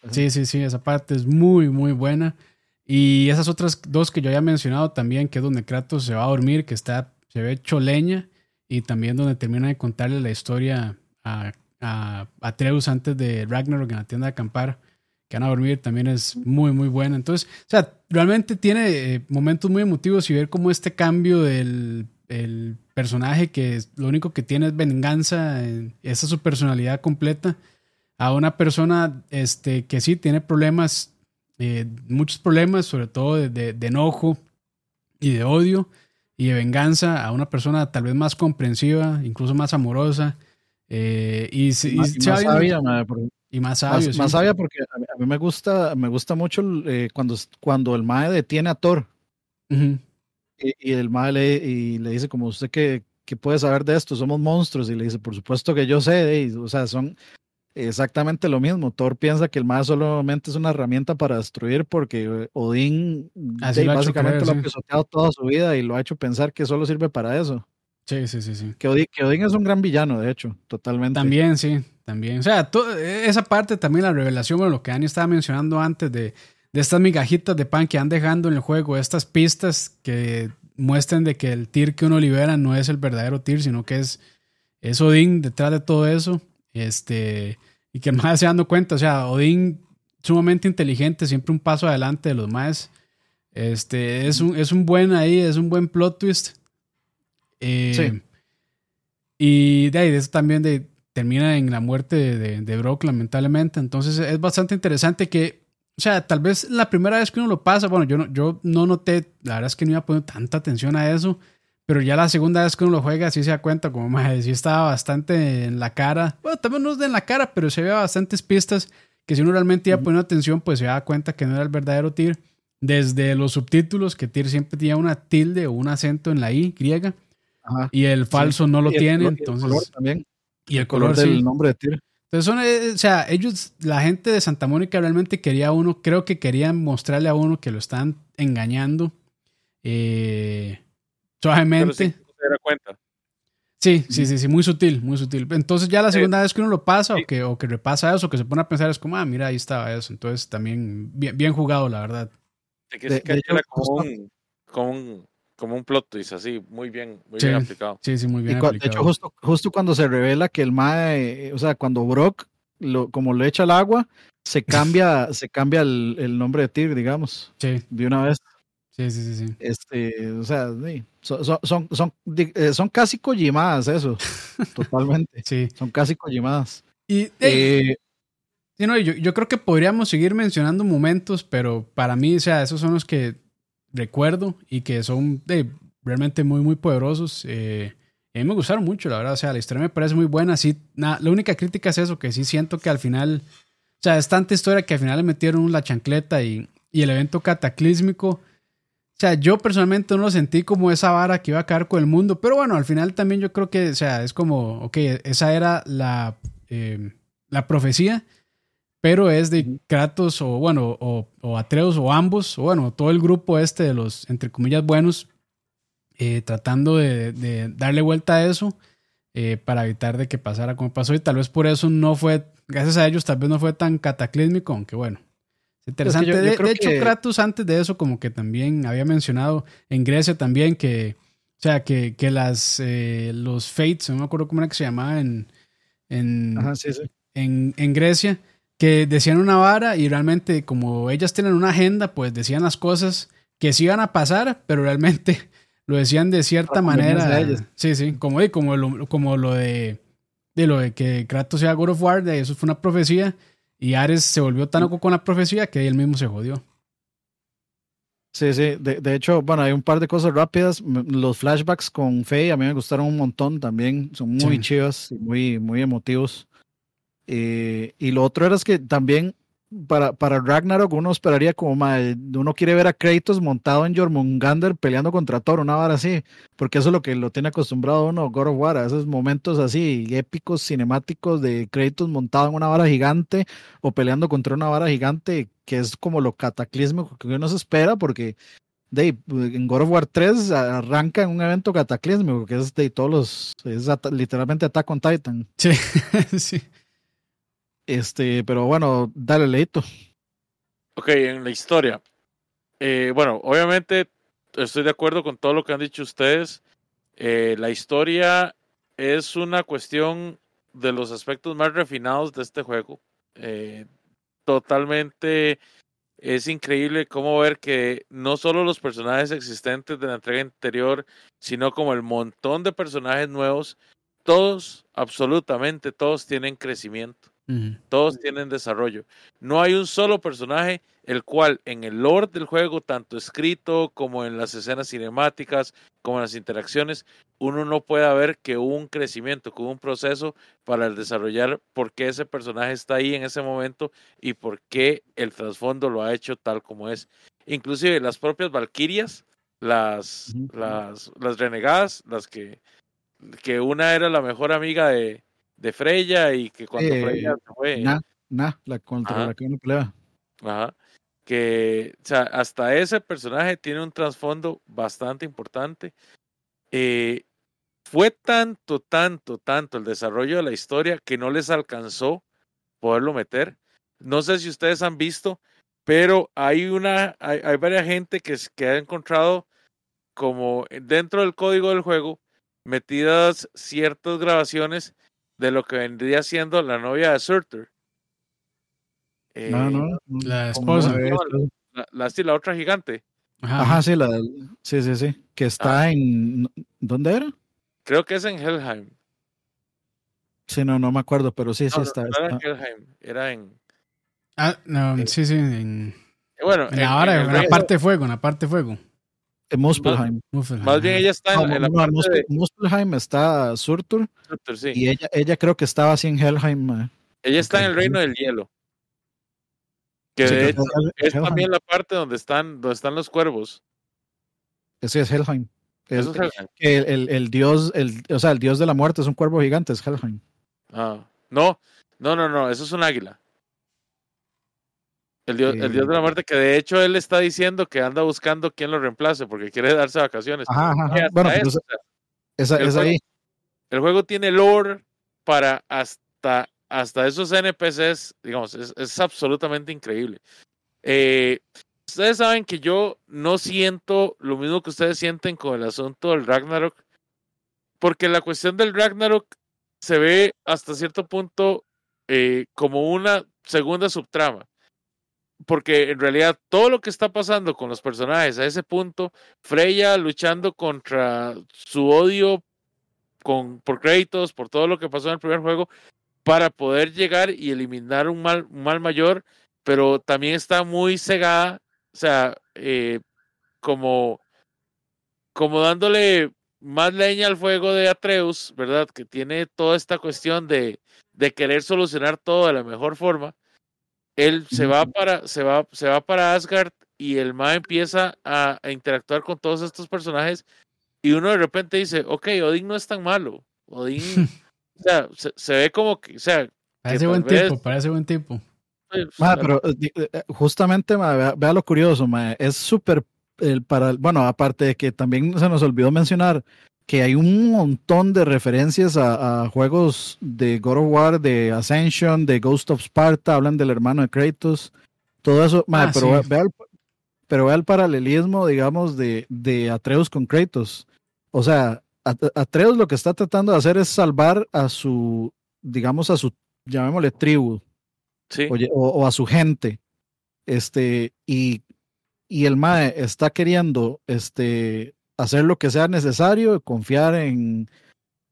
Sí, sí, sí, esa parte es muy, muy buena. Y esas otras dos que yo había mencionado también, que es donde Kratos se va a dormir, que está, se ve hecho leña, y también donde termina de contarle la historia a, a Atreus antes de Ragnarok en la tienda de acampar, que van a dormir, también es muy, muy buena. Entonces, o sea, realmente tiene eh, momentos muy emotivos y ver cómo este cambio del el personaje que lo único que tiene es venganza, esa es su personalidad completa, a una persona este, que sí tiene problemas, eh, muchos problemas, sobre todo de, enojo y de odio y de venganza, a una persona tal vez más comprensiva, incluso más amorosa. Eh, y, más, sabia, y más sabia. Más, sabia porque a mí, me gusta, me gusta mucho cuando, cuando el Mae detiene a Thor. Y, el mae le, y le dice, como usted que, que, puede saber de esto, somos monstruos. Y le dice, por supuesto que yo sé. o sea, son exactamente lo mismo. Thor piensa que el mae solamente es una herramienta para destruir porque eh, Odín básicamente lo ha pisoteado toda su vida y lo ha hecho pensar que solo sirve para eso. Sí, sí, sí, sí. Que Odín, que Odín es un gran villano, de hecho, totalmente. También, sí, también. O sea, esa parte también, la revelación, bueno, lo que Dani estaba mencionando antes de de estas migajitas de pan que han dejando en el juego, estas pistas que muestran de que el tir que uno libera no es el verdadero tir, sino que es, es Odín detrás de todo eso. Este, y que más se dando cuenta, o sea, Odín sumamente inteligente, siempre un paso adelante de los más. Este, es un, es un buen ahí, es un buen plot twist. Eh, sí. Y de ahí, de eso también de, termina en la muerte de, de Brock, lamentablemente. Entonces es bastante interesante que o sea, tal vez la primera vez que uno lo pasa, bueno, yo no, yo no noté, la verdad es que no iba poniendo tanta atención a eso, pero ya la segunda vez que uno lo juega, sí se da cuenta, como más, sí estaba bastante en la cara. Bueno, también no es de en la cara, pero se ve bastantes pistas que si uno realmente iba poniendo atención, pues se da cuenta que no era el verdadero Tyr. Desde los subtítulos, que Tyr siempre tenía una tilde o un acento en la I griega, y el falso no lo tiene, entonces. Y el color también. Y el, color, del nombre de Tyr. Entonces, son, eh, o sea, ellos, la gente de Santa Mónica realmente quería a uno, creo que querían mostrarle a uno que lo están engañando eh, suavemente. sí, se da cuenta. Sí, sí, sí, sí, muy sutil, muy sutil. Entonces ya la segunda vez que uno lo pasa o, que, o que repasa eso, que se pone a pensar es como, ah, mira, ahí estaba eso. Entonces también bien, bien jugado, la verdad. De que de, que como, un, como, un, como un plot twist así, muy bien, muy bien aplicado. Sí, sí, muy bien aplicado. De hecho, justo, justo cuando se revela que el Mae, o sea, cuando Brock, lo, como le echa el agua, se cambia, se cambia el, el, nombre de Tyr, digamos. Sí. De una vez. Sí, sí, sí, sí. Este, o sea, sí, son, son, son, eh, son casi Kojimadas eso, totalmente. Sí. Son casi Kojimadas. Y eh, Eh, sí, no, yo, yo creo que podríamos seguir mencionando momentos, pero para mí, o sea, esos son los que recuerdo y que son eh, realmente muy, muy poderosos. Eh, a mí me gustaron mucho, la verdad. O sea, la historia me parece muy buena. Sí, na- la única crítica es eso, que sí siento que al final, o sea, es tanta historia que al final le metieron la chancleta y, y el evento cataclísmico. O sea, yo personalmente no lo sentí como esa vara que iba a caer con el mundo, pero bueno, al final también yo creo que, o sea, es como, ok, esa era la, eh, la profecía, pero es de Kratos o, bueno, o, o Atreus o ambos, o bueno, todo el grupo este de los, entre comillas, buenos, eh, tratando de, de darle vuelta a eso eh, para evitar de que pasara como pasó y tal vez por eso no fue, gracias a ellos tal vez no fue tan cataclísmico, aunque bueno. Es interesante. yo- yo de, hecho, que- Kratos antes de eso como que también había mencionado en Grecia también que, o sea, que, que las, eh, los Fates, no me acuerdo cómo era que se llamaba en, en, ajá, sí, sí. en, en Grecia, que decían una vara y realmente como ellas tienen una agenda, pues decían las cosas que sí iban a pasar, pero realmente lo decían de cierta manera. ellas. Sí, sí, como, como, lo, como lo de, de lo de que Kratos sea God of War, de eso fue una profecía y Ares se volvió tan loco con la profecía que él mismo se jodió. Sí, sí. De, de hecho, bueno, hay un par de cosas rápidas. Los flashbacks con Faye a mí me gustaron un montón también. Son muy Sí. chivas y muy, muy emotivos. Eh, y lo otro era es que también para, para Ragnarok uno esperaría como uno quiere ver a Kratos montado en Jormungander peleando contra Thor, una vara así, porque eso es lo que lo tiene acostumbrado uno, God of War, a esos momentos así épicos, cinemáticos de Kratos montado en una vara gigante o peleando contra una vara gigante, que es como lo cataclísmico que uno se espera, porque de, en God of War 3 arranca en un evento cataclísmico, que es de todos los, es literalmente Attack on Titan. Sí, sí. Este, pero bueno, dale leito. Ok, en la historia. Eh, bueno, obviamente estoy de acuerdo con todo lo que han dicho ustedes. Eh, la historia es una cuestión de los aspectos más refinados de este juego. Eh, totalmente es increíble cómo ver que no solo los personajes existentes de la entrega anterior, sino como el montón de personajes nuevos, todos, absolutamente todos tienen crecimiento. Todos tienen desarrollo. No hay un solo personaje el cual en el lore del juego, tanto escrito como en las escenas cinemáticas, como en las interacciones, uno no pueda ver que hubo un crecimiento, que hubo un proceso para el desarrollar por qué ese personaje está ahí en ese momento y por qué el trasfondo lo ha hecho tal como es. Inclusive las propias Valquirias, las, las, las renegadas, las que, que una era la mejor amiga de, de Freya y que cuando Eh, Freya se fue, Nah, nah, la contra Ajá. la que uno pelea. ajá, que o sea, hasta ese personaje tiene un trasfondo bastante importante. Eh, fue tanto, tanto, tanto el desarrollo de la historia que no les alcanzó poderlo meter. No sé si ustedes han visto, pero hay una, hay, hay varias gente que, que ha encontrado como dentro del código del juego metidas ciertas grabaciones de lo que vendría siendo la novia de Surtur. No, Eh, no. La ¿cómo esposa. No? La, la, sí, la otra gigante. Ajá. Ajá, sí, la, sí, sí, sí. Que está Ah. en. ¿Dónde era? Creo que es en Helheim. Sí, no, no me acuerdo, pero sí, sí No, está. no era en. Helheim, era en. Ah, no, Eh, sí, sí, en, eh, Bueno, en la vara, el en la parte de fuego, en la parte de fuego. En Muspelheim. Muffel, Más bien ella está en, No, en la no, parte Muspel- de Muspelheim está Surtur Surtur, sí. y ella, ella creo que estaba así en Helheim. eh. Ella está en el reino del hielo. Que Sí, de hecho es también la parte donde están, donde están los cuervos. Ese es Helheim. Es- Eso es Helheim. que el, el- el dios, el, o sea, el dios de la muerte es un cuervo gigante, es Helheim. Ah, no, no, no, no, eso es un águila. El dios, el dios de la muerte, que de hecho él está diciendo que anda buscando quién lo reemplace porque quiere darse vacaciones. Ajá, ajá, Bueno, pero eso, esa, o sea, esa- el esa ahí. el juego tiene lore para hasta, hasta esos NPCs, digamos, es, es absolutamente increíble. Eh, ustedes saben que yo no siento lo mismo que ustedes sienten con el asunto del Ragnarok, porque la cuestión del Ragnarok se ve hasta cierto punto eh, como una segunda subtrama. Porque en realidad todo lo que está pasando con los personajes a ese punto, Freya luchando contra su odio con, por créditos, por todo lo que pasó en el primer juego, para poder llegar y eliminar un mal, un mal mayor, pero también está muy cegada, o sea, eh, como, como dándole más leña al fuego de Atreus, ¿verdad? Que tiene toda esta cuestión de, de querer solucionar todo de la mejor forma. Él se va para, se va, se va para Asgard y el Ma empieza a, a, interactuar con todos estos personajes y uno de repente dice, ok, Odín no es tan malo. Odín, o sea, se, se, ve como que, o sea... Parece buen vez, tipo, parece buen tipo. Pues, ma, pero eh, justamente, ma, vea, vea, lo curioso, ma, es súper el para, bueno, aparte de que también se nos olvidó mencionar que hay un montón de referencias a, a, juegos de God of War, de Ascension, de Ghost of Sparta, hablan del hermano de Kratos, todo eso, ma, ah, pero, sí. vea el, pero vea el paralelismo, digamos, de, de Atreus con Kratos. O sea, Atreus lo que está tratando de hacer es salvar a su, digamos, a su, llamémosle tribu, sí. o, o, o, a su gente. Este, y, y el Mae está queriendo este, hacer lo que sea necesario, confiar en,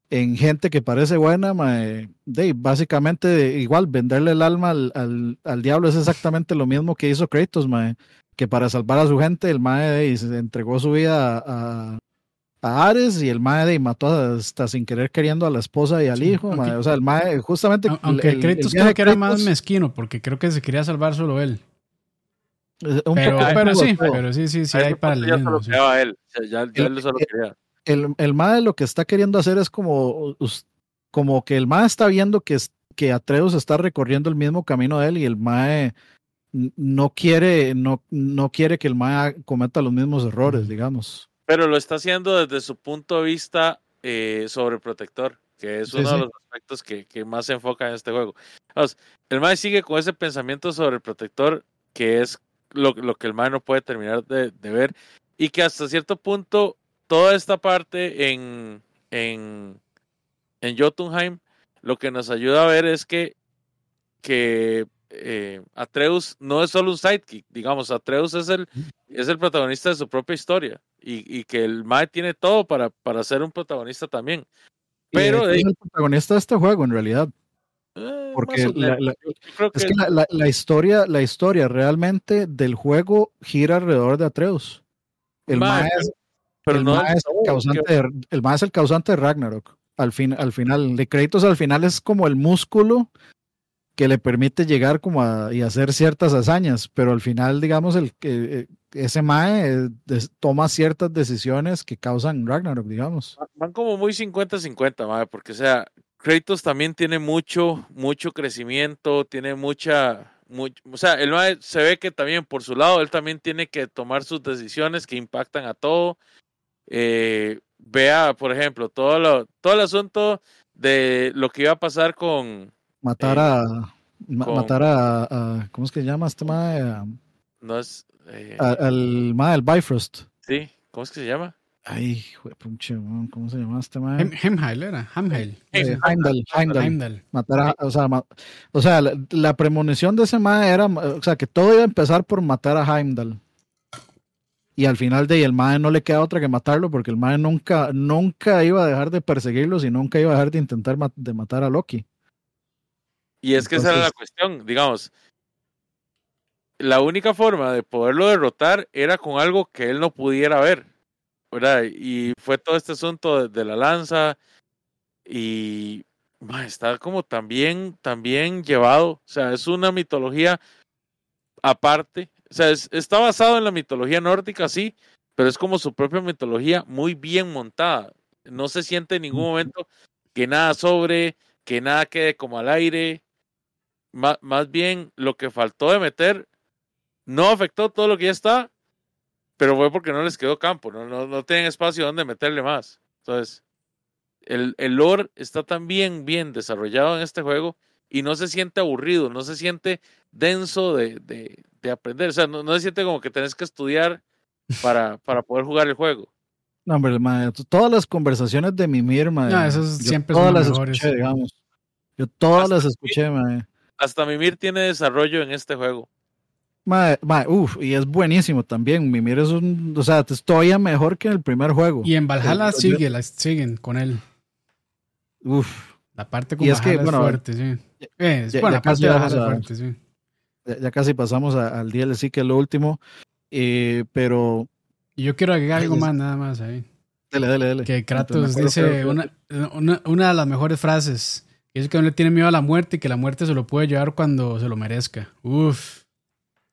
en gente que parece buena, mae, de, básicamente igual venderle el alma al, al, al, diablo es exactamente lo mismo que hizo Kratos, mae, que para salvar a su gente el mae de, se entregó su vida a, a, a Ares y el mae de, mató hasta sin querer queriendo a la esposa y al sí, hijo, mae, o sea, el mae justamente... Aunque el, Kratos creo que era más mezquino porque creo que se quería salvar solo él. Un pero, poco, pero, sí, pero sí, sí, sí, hay paralelismo. Ya, él, ya, ya él solo quería. El, el MAE lo que está queriendo hacer es como, como que el MAE está viendo que, que Atreus está recorriendo el mismo camino de él y el MAE no quiere, no, no quiere que el MAE cometa los mismos errores, digamos. Pero lo está haciendo desde su punto de vista eh, sobreprotector, que es uno sí, sí. de los aspectos que, que, más se enfoca en este juego. Vamos, el MAE sigue con ese pensamiento sobreprotector que es lo, lo que el MAE no puede terminar de, de, ver y que hasta cierto punto toda esta parte en, en, en Jotunheim lo que nos ayuda a ver es que, que eh, Atreus no es solo un sidekick, digamos, Atreus es el, es el protagonista de su propia historia y, y que el Mae tiene todo para, para ser un protagonista también. Pero es el protagonista de este juego en realidad. Eh, porque la, la, es que la, la, historia, la historia realmente del juego gira alrededor de Atreus. El Mae es, pero el, no Ma es el, causante que... de, el es el causante de Ragnarok. Al, fin, al final, de créditos al final es como el músculo que le permite llegar como a, y hacer ciertas hazañas, pero al final, digamos, el que ese Mae eh, toma ciertas decisiones que causan Ragnarok, digamos. Van como muy 50-50, Mae, porque o sea, Kratos también tiene mucho, mucho crecimiento, tiene mucha, mucho, o sea, el Mae se ve que también por su lado, él también tiene que tomar sus decisiones que impactan a todo. Eh, vea, por ejemplo, todo, lo, todo el asunto de lo que iba a pasar con... Matar eh, a... Ma con, matar a, a, ¿Cómo es que se llama este Mae? No es... Eh, a, al Mae, el Bifrost. Sí, ¿cómo es que se llama? Ay, puche, ¿cómo se llama este man? Hemheil era, Hemheil. Eh, Heimdall, Heimdall. Heimdall. Matar a, o sea, ma, o sea la, la, premonición de ese man era, o sea, que todo iba a empezar por matar a Heimdall. Y al final de ahí el man no le queda otra que matarlo porque el man nunca, nunca iba a dejar de perseguirlos y nunca iba a dejar de intentar mat de matar a Loki. Y es que Entonces, esa era la cuestión, digamos. La única forma de poderlo derrotar era con algo que él no pudiera ver. ¿Verdad? Y fue todo este asunto de, de la lanza y está como también, también llevado, o sea, es una mitología aparte, o sea, es, está basado en la mitología nórdica, sí, pero es como su propia mitología muy bien montada. No se siente en ningún momento que nada sobre, que nada quede como al aire. Más, más bien lo que faltó de meter no afectó todo lo que ya está, pero fue porque no les quedó campo, no, no, no tienen espacio donde meterle más. Entonces, el, el lore está tan bien, bien desarrollado en este juego y no se siente aburrido, no se siente denso de, de, de aprender, o sea, no, no, se siente como que tenés que estudiar para, para poder jugar el juego. No, hombre, madre, todas las conversaciones de Mimir, madre, no, esas siempre todas son las mejores. escuché, digamos. Yo todas Hasta las escuché, madre. Hasta Mimir tiene desarrollo en este juego. Uf, y es buenísimo también. Mimir es un, o sea, es todavía mejor que en el primer juego. Y en Valhalla sigue, la, siguen con él. Uf, La parte con Y es que, Valhalla es, bueno, fuerte, sí. Eh, es- ya- bueno, ya la parte casi de vamos Valhalla es a- fuerte, sí. ya, casi pasamos a- al DLC, que es lo último. Eh, pero, Y yo quiero agregar algo es- más, nada más ahí. dele, dele, dele. Que Entonces, Kratos dice una, una de las mejores frases. que Es que no le tiene miedo a la muerte y que la muerte se lo puede llevar cuando se lo merezca. Uf.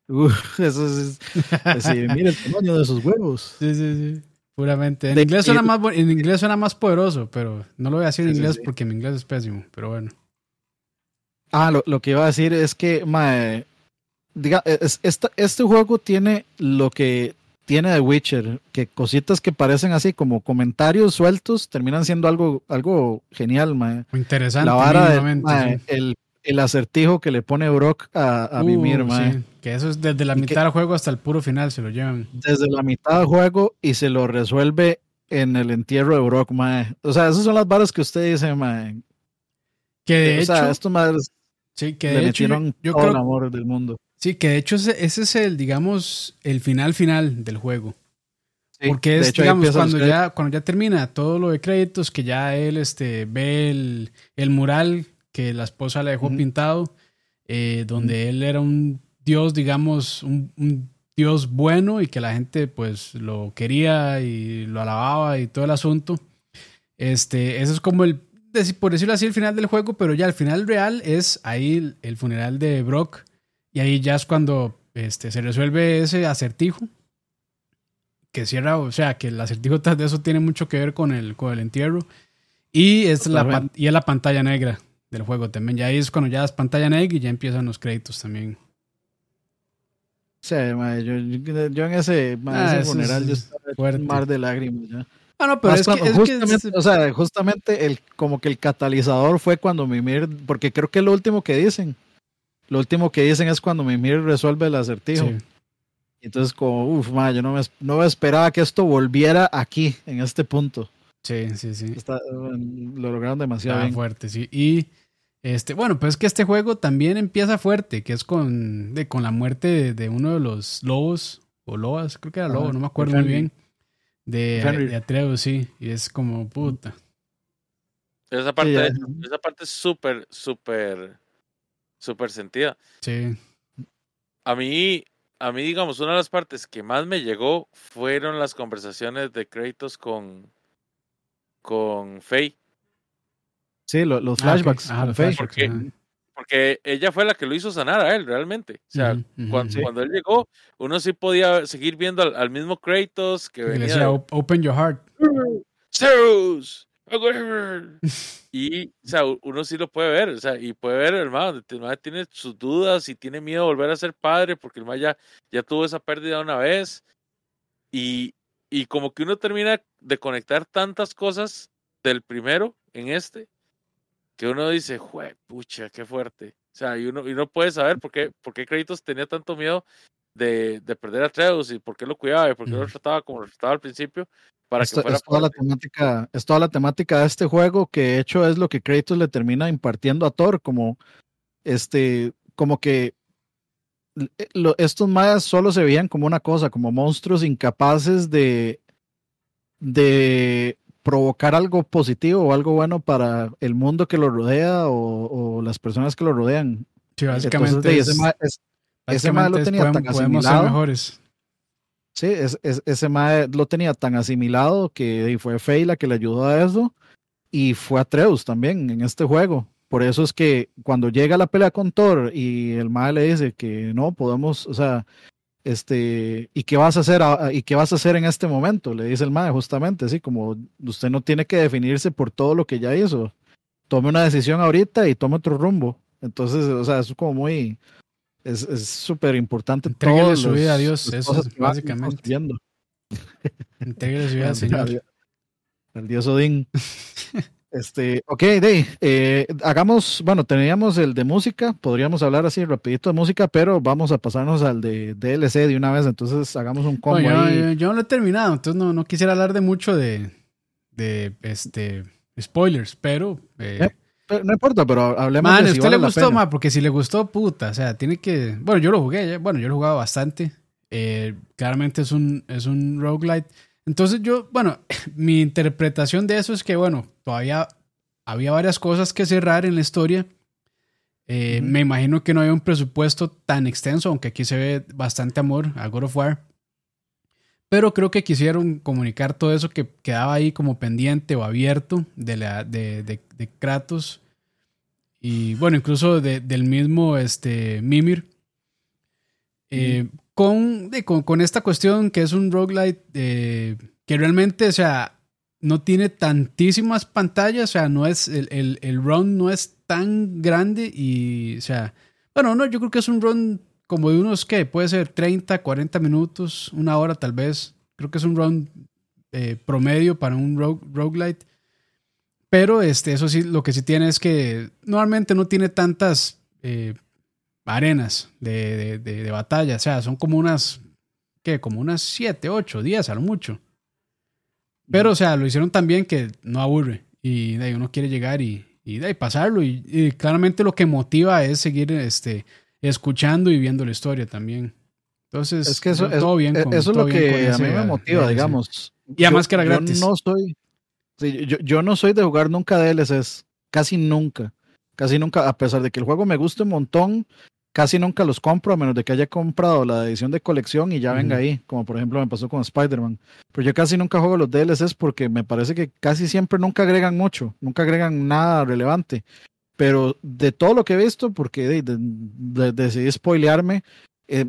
Uf, eso es. decir, mira el tamaño de sus huevos. Sí, sí, sí. Puramente. En De- inglés suena más, en inglés suena más poderoso, pero no lo voy a decir en Sí, sí, inglés sí. porque mi inglés es pésimo. Pero bueno. Ah, lo, lo que iba a decir es que, mae, diga, es- esta- este juego tiene lo que tiene de Witcher, que cositas que parecen así como comentarios sueltos terminan siendo algo, algo genial, mae. Interesante. La vara de, mae, el, el acertijo que le pone Brock a, a Uh, Mimir, mae. sí. Que eso es desde la Y mitad que- del juego hasta el puro final se lo llevan. Desde la mitad del juego y se lo resuelve en el entierro de Brock, mae. O sea, esas son las varas que usted dice, mae. Que de o hecho, sea, estos madres sí, que le de hecho yo, metieron yo todo el creo amor del mundo. sí, que de hecho ese, ese es el, digamos, el final final del juego. Sí, Porque es, hecho, digamos, cuando ya, cuando ya termina todo lo de créditos, que ya él este, ve el, el mural que la esposa le dejó pintado, eh, donde él era un dios, digamos, un, un dios bueno y que la gente pues lo quería y lo alababa y todo el asunto. Este, eso es como el, por decirlo así, el final del juego, pero ya el final real es ahí el, funeral de Brock y ahí ya es cuando este, se resuelve ese acertijo que cierra, o sea, que el acertijo de eso tiene mucho que ver con el, con el entierro. Y es, la, y es la pantalla negra del juego también. Ya ahí es cuando ya es pantalla negra y ya empiezan los créditos también. Sí, mae, yo, yo- yo en ese, Ah, ese funeral es yo estaba fuerte. un mar de lágrimas ya. Ah, no, pero Más es que, es justamente, o sea, justamente el como que el catalizador fue cuando Mimir, porque creo que es lo último que dicen. Lo último que dicen es cuando Mimir resuelve el acertijo. sí. Entonces como, uff, yo no me, no me esperaba que esto volviera aquí, en este punto. Sí, sí, sí. Está- lo lograron demasiado Está bien. fuerte, sí. Y este, bueno, pues es que este juego también empieza fuerte, que es con, de, con la muerte de, de uno de los lobos, o lobas, creo que era lobo, no me acuerdo muy bien. De, de Atreus, sí. Y es como, puta. Esa parte, esa parte es súper, súper, súper sentida. Sí. A mí, a mí, digamos, una de las partes que más me llegó fueron las conversaciones de Kratos con, con Faye. Sí, lo- los Ah, ok. flashbacks. Los Porque-. Porque ella fue la que lo hizo sanar a él, realmente. O sea, cuando, cuando él llegó, uno sí podía seguir viendo al, al mismo Kratos que Y le venía decía, de, "Op- open your heart. Zeus, whatever". Y, o sea, uno sí lo puede ver, o sea, y puede ver, hermano, el man tiene sus dudas y tiene miedo de volver a ser padre porque el man ya, ya tuvo esa pérdida una vez. Y, y como que uno termina de conectar tantas cosas del primero en este, que uno dice, jue, pucha, qué fuerte. O sea, y uno, y uno puede saber por qué, por qué Kratos tenía tanto miedo de, de perder a Atreus y por qué lo cuidaba y por qué lo trataba como lo trataba al principio para Esto- que fuera es, toda la temática, es toda la temática de este juego que de hecho es lo que Kratos le termina impartiendo a Thor, como este, como que lo- estos mayas solo se veían como una cosa, como monstruos incapaces de, de provocar algo positivo o algo bueno para el mundo que lo rodea o, o las personas que lo rodean. Sí, básicamente, es- ese, es- ese mae lo tenía tan asimilado. mejores. Sí, es, es- ese mae lo tenía tan asimilado que fue Faye la que le ayudó a eso y fue Atreus también en este juego. Por eso es que cuando llega la pelea con Thor y el mae le dice que no podemos, o sea, este, ¿y qué vas a hacer a- y qué vas a hacer en este momento? Le dice el mae justamente, así como usted no tiene que definirse por todo lo que ya hizo. Tome una decisión ahorita y tome otro rumbo. Entonces, o sea, es como muy es es súper importante todos su vida a Dios, eso es básicamente. Integre su vida al Señor. El dios Odín. Este, ok, Dey, eh, hagamos, bueno, teníamos el de música, podríamos hablar así rapidito de música, pero vamos a pasarnos al de DLC de una vez, entonces hagamos un combo No, yo, ahí. yo- yo no lo he terminado, entonces no, no quisiera hablar de mucho de, de este spoilers, pero eh, Yep. no importa, pero hablemos man, de ¿a si usted vale le gustó, man? Porque si le gustó, puta, o sea, tiene que... Bueno, yo lo jugué, bueno, yo lo he jugado bastante. Eh, claramente es un, es un roguelite. Entonces yo, bueno, mi interpretación de eso es que, bueno, todavía había varias cosas que cerrar en la historia. Eh. Me imagino que no había un presupuesto tan extenso, aunque aquí se ve bastante amor a God of War. Pero creo que quisieron comunicar todo eso que quedaba ahí como pendiente o abierto de, la, de, de, de Kratos. Y bueno, incluso de- del mismo este, Mimir. Eh, con, con esta cuestión que es un roguelite eh, que realmente, o sea, no tiene tantísimas pantallas, o sea, no es, el, el, el run no es tan grande y, o sea, bueno, no, yo creo que es un run como de unos, ¿qué? Puede ser 30, 40 minutos, una hora tal vez. Creo que es un run eh, promedio para un rogue, roguelite. Pero este, eso sí, lo que sí tiene es que normalmente no tiene tantas eh, arenas de, de, de- de batalla. O sea, son como unas, ¿qué? Como unas 7, 8, 10 a lo mucho. Pero, o sea, lo hicieron tan bien que no aburre. Y de ahí uno quiere llegar y, y de ahí pasarlo. Y, y claramente lo que motiva es seguir este, escuchando y viendo la historia también. Entonces, Es que eso, todo es- bien eh, con- eso es lo que a mí me motiva, DLC. digamos. Y además Yo- que era yo gratis. no soy, sí, yo, yo no soy de jugar nunca DLCs, casi nunca, casi nunca, a pesar de que el juego me guste un montón, casi nunca los compro a menos de que haya comprado la edición de colección y ya venga ahí, como por ejemplo me pasó con Spider-Man. Pero yo casi nunca juego los DLCs porque me parece que casi siempre nunca agregan mucho, nunca agregan nada relevante. Pero de todo lo que he visto, porque de- de- de- decidí spoilearme, eh,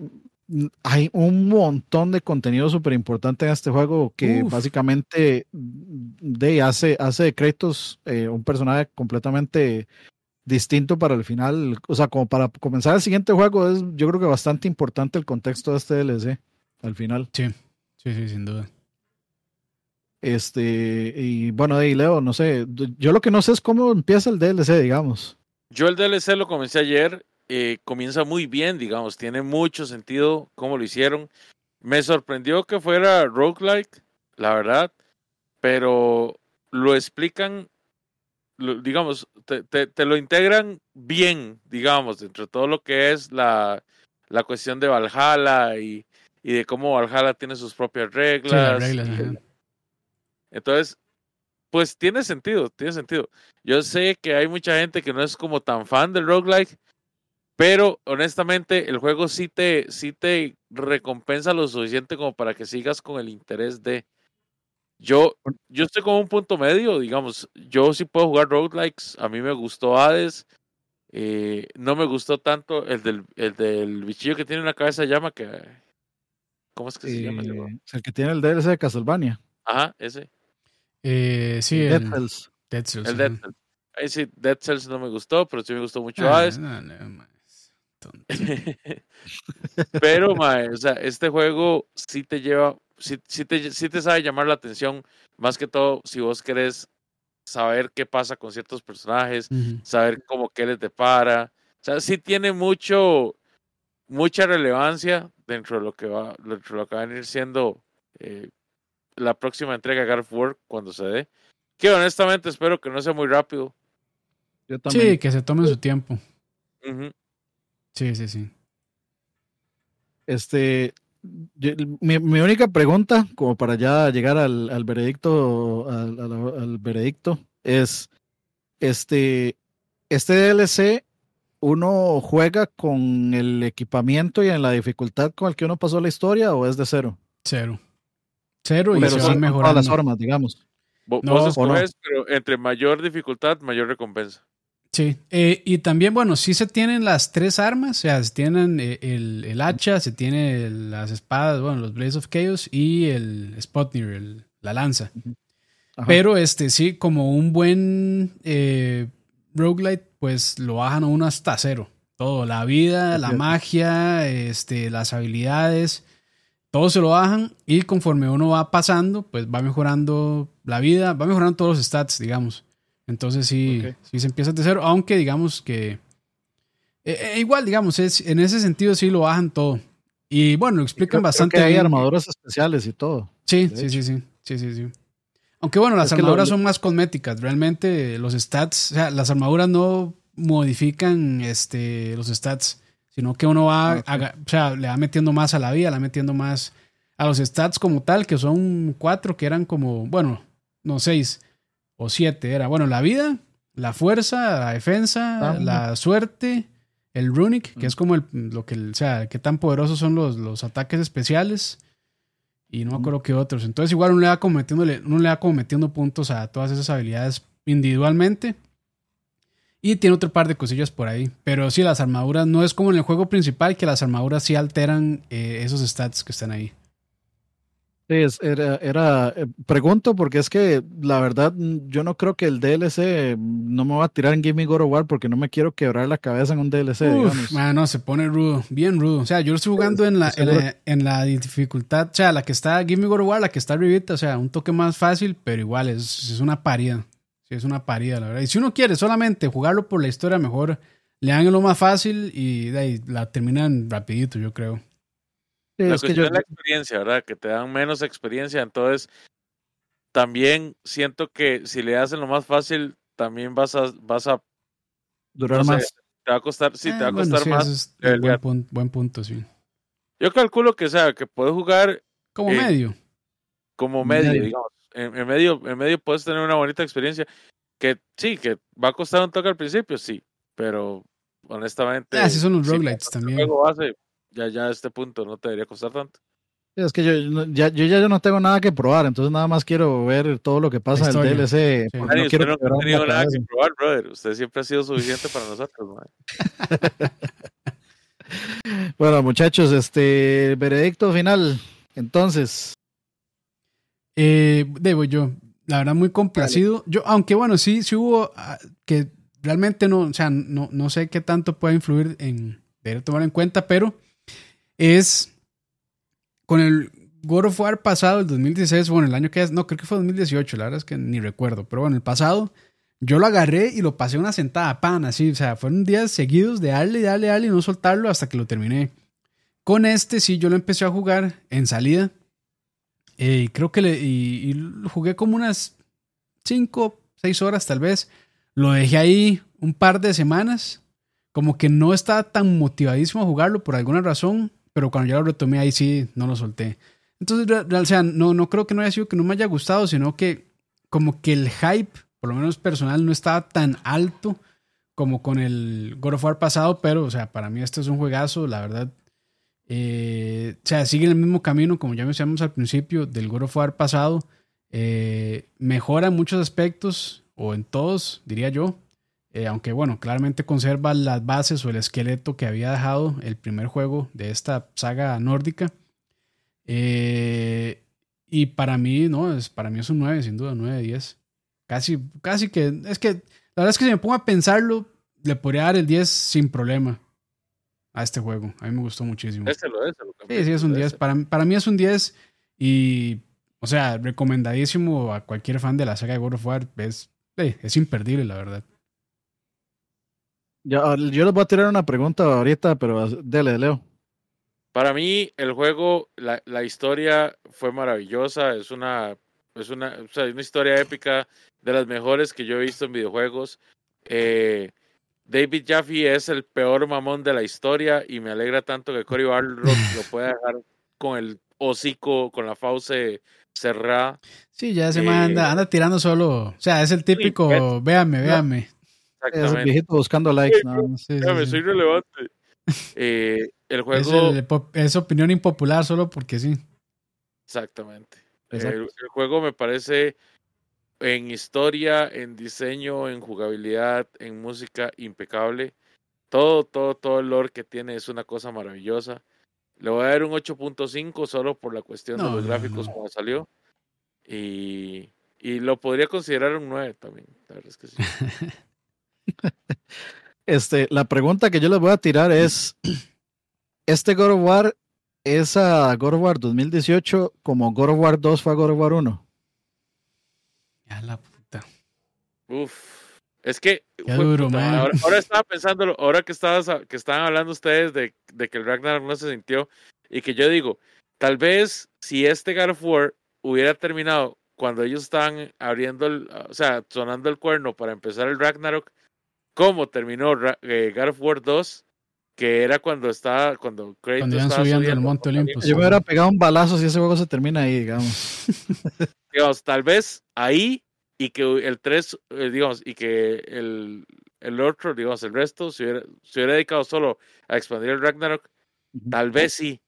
hay un montón de contenido súper importante en este juego que Uf. básicamente de, hace, hace de Kratos eh, un personaje completamente distinto para el final. O sea, como para comenzar el siguiente juego, es yo creo que bastante importante el contexto de este DLC al final. Sí, sí, sí, sin duda. Este, y bueno, ahí Leo, no sé, yo lo que no sé es cómo empieza el DLC, digamos. Yo el DLC lo comencé ayer, eh, comienza muy bien, digamos, tiene mucho sentido cómo lo hicieron. Me sorprendió que fuera roguelike, la verdad, pero lo explican, lo- digamos, te, te- te lo integran bien, digamos, dentro de todo lo que es la, la cuestión de Valhalla y, y de cómo Valhalla tiene sus propias reglas. y- entonces, pues tiene sentido, tiene sentido. Yo sé que hay mucha gente que no es como tan fan del roguelike, pero honestamente el juego sí te, sí te recompensa lo suficiente como para que sigas con el interés de... Yo, yo estoy como un punto medio, digamos, yo sí puedo jugar roguelikes, a mí me gustó Hades, eh, no me gustó tanto el del, el del bichillo que tiene una cabeza de llama que... ¿Cómo es que se llama? Eh, el que tiene el DLC de Castlevania, Ajá, ese. Eh, sí, Dead el, Cells. Dead Cells, El. Dead Cells. Ahí sí, Dead Cells no me gustó, pero sí me gustó mucho Ah, Hades. no, no, tonto. pero, mae, o sea, este juego sí te lleva, sí, sí te, sí te sabe llamar la atención, más que todo si vos querés saber qué pasa con ciertos personajes, Ujú. saber cómo qué les depara. O sea, sí tiene mucho, mucha relevancia dentro de lo que va, dentro de lo que va a venir siendo eh, la próxima entrega de of War cuando se dé. Que honestamente espero que no sea muy rápido. Yo también. Sí, que se tomen su tiempo. Sí, sí, sí. Este, mi, mi única pregunta, como para ya llegar al, al veredicto, al, al- al veredicto, es, este, este DLC, ¿uno juega con el equipamiento y en la dificultad con el que uno pasó la historia o es de cero? Cero. Cero y Pero se van mejorando. las formas, digamos. No, Vos ¿o no? pero entre mayor dificultad, mayor recompensa. Sí, eh, y también, bueno, sí se tienen las tres armas, o sea, se tienen eh, el, el hacha, se tiene las espadas, bueno, los Blades of Chaos y el Spotnir, la lanza. Ajá. Pero este sí, como un buen eh, roguelite, pues lo bajan a uno hasta cero. Todo, la vida, Es la cierto. magia, este, las habilidades, todo se lo bajan y conforme uno va pasando, pues va mejorando la vida, va mejorando todos los stats, digamos. Entonces sí, sí se empieza de cero, aunque digamos que... eh, eh, igual, digamos, es, en ese sentido sí lo bajan todo. Y bueno, lo Creo- explican creo bastante que hay bien. armaduras especiales y todo. Sí, sí, sí, sí, sí, sí, sí. Aunque bueno, las armaduras son más cosméticas. Realmente los stats, o sea, las armaduras no modifican este, los stats, sino que uno va, o sea, le va metiendo más a la vida, le va metiendo más a los stats como tal, que son cuatro, que eran como, bueno, no seis o siete, era, bueno, la vida, la fuerza, la defensa, ah, la suerte, el runic, que es como el, lo que, o sea, qué tan poderosos son los, los ataques especiales y no me acuerdo qué otros. Entonces igual uno le va como uno le va como metiendo puntos a todas esas habilidades individualmente. Y tiene otro par de cosillas por ahí. Pero sí, las armaduras no es como en el juego principal, que las armaduras sí alteran eh, esos stats que están ahí. Sí, era, era, eh, pregunto porque es que la verdad mm, yo no creo que el DLC no me va a tirar en Gimme God of War porque no me quiero quebrar la cabeza en un DLC, Uf, no, se pone rudo, bien rudo. O sea, yo estoy jugando en la, en la, dificultad, o sea, la que está Gimme God of War, la que está arribita, o sea, un toque más fácil, pero igual es, es una parida. Sí, es una parida, la verdad. Y si uno quiere solamente jugarlo por la historia, mejor le dan lo más fácil y de ahí la terminan rapidito, yo creo la es cuestión la experiencia, ¿verdad? Que te dan menos experiencia, entonces también siento que si le hacen lo más fácil, también vas a, vas a durar más. Te va a costar, sí, te va a ah, costar más. buen, punto, sí. Yo calculo que sea, que puedes jugar como medio. Como medio, digamos. En, medio, en medio puedes tener una bonita experiencia. Que sí, que va a costar un toque al principio, sí. Pero honestamente. Ah, sí son los roguelites también ya, ya a este punto no te debería costar tanto. Es que yo ya, yo ya no tengo nada que probar, entonces nada más quiero ver todo lo que pasa en el DLC. No usted no ha tenido nada que probar, brother. Usted siempre ha sido suficiente para nosotros. bueno, muchachos, este veredicto final. Entonces. Eh, debo yo. La verdad, muy complacido. Yo, aunque bueno, sí, sí hubo ah, que realmente no, o sea, no, no sé qué tanto puede influir en, deber tomar en cuenta, pero es con el God of War pasado, el 2016, bueno, el año que es, no, creo que fue 2018, la verdad es que ni recuerdo, pero bueno, el pasado, yo lo agarré y lo pasé una sentada pan, así, o sea, fueron días seguidos de darle, darle, darle y no soltarlo hasta que lo terminé. Con este sí, yo lo empecé a jugar en salida. Eh, y creo que le, y, y jugué como unas 5, 6 horas tal vez. Lo dejé ahí un par de semanas. Como que no estaba tan motivadísimo a jugarlo por alguna razón pero cuando ya lo retomé ahí sí no lo solté. Entonces, o sea, no, no creo que no haya sido que no me haya gustado, sino que como que el hype, por lo menos personal, no estaba tan alto como con el God of War pasado, pero, o sea, para mí este es un juegazo, la verdad. Eh, o sea, sigue el mismo camino, como ya mencionamos al principio, del God of War pasado. Eh, mejora en muchos aspectos, o en todos, diría yo. Eh, aunque bueno, claramente conserva las bases o el esqueleto que había dejado el primer juego de esta saga nórdica. Eh, y para mí, no, es, para mí es un 9, sin duda, 9 de 10. Casi, casi que, es que, la verdad es que si me pongo a pensarlo, le podría dar el 10 sin problema a este juego. A mí me gustó muchísimo. sí, sí, es un 10. Para, para mí es un 10 y, o sea, recomendadísimo a cualquier fan de la saga de God of War. Es, eh, es imperdible, la verdad. Yo, yo les voy a tirar una pregunta ahorita, pero dele, Leo. Para mí, el juego, la, la historia fue maravillosa. Es una, es una, o sea, una historia épica de las mejores que yo he visto en videojuegos. Eh, David Jaffe es el peor mamón de la historia y me alegra tanto que Cory Barlog lo pueda dejar con el hocico, con la fauce cerrada. Sí, ya se me anda, eh, anda tirando solo. O sea, es el típico, véame, véame. Es el viejito buscando likes. No, sí, soy relevante. Eh, el juego. Es, opinión impopular solo porque sí. Exactamente. El, juego me parece en historia, en diseño, en jugabilidad, en música impecable. Todo, todo, todo el lore que tiene es una cosa maravillosa. Le voy a dar un 8.5 solo por la cuestión de los gráficos cuando salió. Y, y lo podría considerar un 9 también. La verdad es que sí. Este, la pregunta que yo les voy a tirar es: ¿Este God of War es a God of War 2018 como God of War 2 fue a God of War 1? Ya la puta. Uf. Es que ahora, estaba pensando, ahora que estabas que estaban hablando ustedes de, de, que el Ragnar no se sintió y que yo digo, tal vez si este God of War hubiera terminado cuando ellos estaban abriendo, el, o sea, sonando el cuerno para empezar el Ragnarok, cómo terminó eh, God of War 2, que era cuando estaba, cuando Kratos cuando estaba subiendo el Monte Olympus. Yo me hubiera pegado un balazo si ese juego se termina ahí, digamos. digamos, tal vez ahí y que el 3, eh, digamos, y que el, el otro, digamos, el resto se hubiera, se hubiera dedicado solo a expandir el Ragnarok, tal vez sí,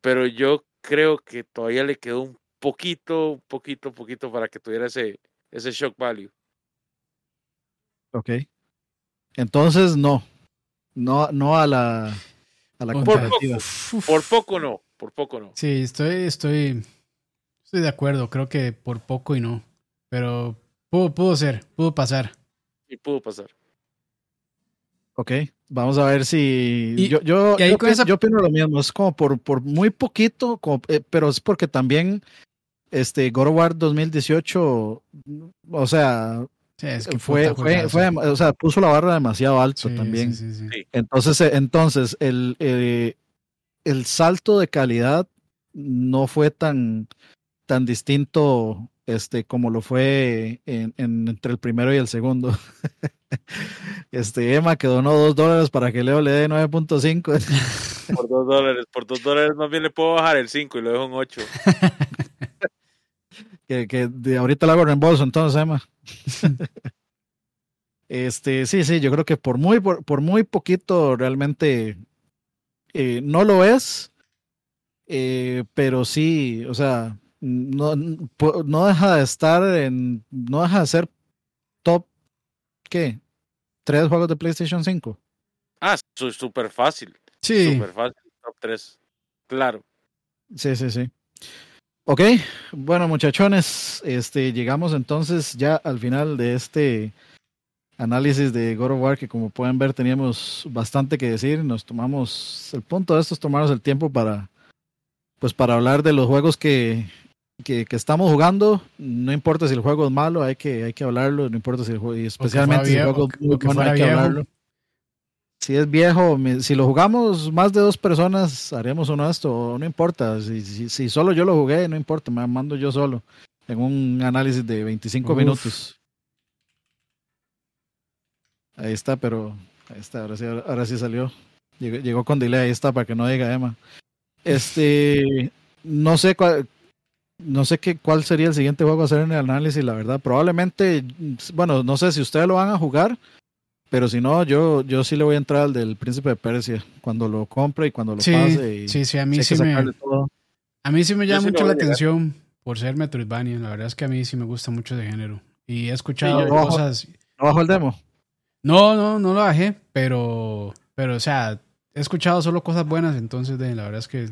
pero yo creo que todavía le quedó un poquito, poquito, poquito para que tuviera ese, ese shock value. Ok. Entonces, no. No, no a la, a la por poco, por poco no, por poco no. Sí, estoy, estoy, estoy de acuerdo. Creo que por poco y no. Pero pudo, pudo ser, pudo pasar. Y pudo pasar. Ok, vamos a ver si. yo, yo, yo, opino lo mismo. Es como por, por muy poquito, eh, pero es porque también este God of War 2018, o sea, fue, fue, fue, o sea, puso la barra demasiado alto también. entonces, eh, entonces el, eh, el salto de calidad no fue tan, tan distinto este, como lo fue en, entre el primero y el segundo. este Emma que donó dos dólares para que Leo le dé 9.5. por dos dólares, por dos dólares más bien le puedo bajar el 5 y lo dejo en 8. que, que de ahorita lo hago reembolso, entonces, Emma. este, sí, sí, yo creo que por muy, por, muy poquito realmente eh, no lo es, eh, pero sí, o sea, no, no deja de estar en, no deja de ser top, ¿qué? ¿Tres juegos de PlayStation 5? Ah, súper fácil. Sí. Súper fácil, top 3. Claro. Sí, sí, sí. Ok, bueno muchachones, este, llegamos entonces ya al final de este análisis de God of War que como pueden ver teníamos bastante que decir, nos tomamos, el punto de esto es tomarnos el tiempo para, pues para hablar de los juegos que, que, estamos jugando, no importa si el juego es malo, hay que, hay que hablarlo, no importa si el juego, y especialmente si el juego es muy bueno, hay que hablarlo si es viejo, si lo jugamos más de dos personas, haremos uno esto, no importa. Si, si, solo yo lo jugué, no importa, me mando yo solo en un análisis de 25 minutos. Ahí está, pero ahí está, ahora sí, ahora sí salió. Llegó, con delay, ahí está, para que no diga Emma. Este, no sé cuál, no sé qué, cuál sería el siguiente juego a hacer en el análisis, la verdad. Probablemente, bueno, no sé si ustedes lo van a jugar pero si no, yo, yo sí le voy a entrar al del Príncipe de Persia cuando lo compre y cuando lo pase. sí, sí, a mí sí me, a mí sí me llama mucho la atención por ser Metroidvania. La verdad es que a mí sí me gusta mucho de género. Y he escuchado cosas. ¿No bajó el demo? No, no, no lo bajé, pero, pero, o sea, he escuchado solo cosas buenas, entonces de, la verdad es que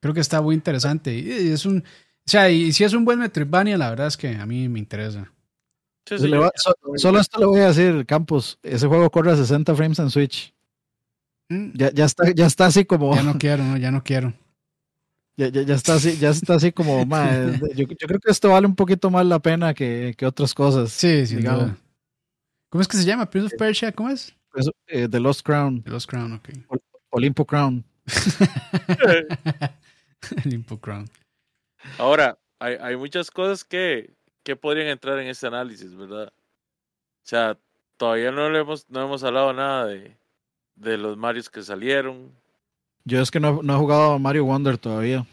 creo que está muy interesante. Y, es un, o sea, y si es un buen Metroidvania, la verdad es que a mí me interesa solo esto le voy a decir, Campos. Ese juego corre a 60 frames en Switch. Mm. Ya, ya, está, ya está así como. Ya no quiero, no, ya no quiero. Ya, ya, ya está así, ya está así como. yo, yo, creo que esto vale un poquito más la pena que, que otras cosas. Sí, sí, digamos. ¿Cómo es que se llama? Prince of Persia, ¿cómo es? Eh, The Lost Crown. The Lost Crown, ok. Olimpo Crown. Olimpo Crown. Ahora, hay, hay muchas cosas que, que podrían entrar en este análisis, ¿verdad? O sea, todavía no, le hemos, no hemos hablado nada de, de los Marios que salieron. Yo es que no, no he jugado a Mario Wonder todavía.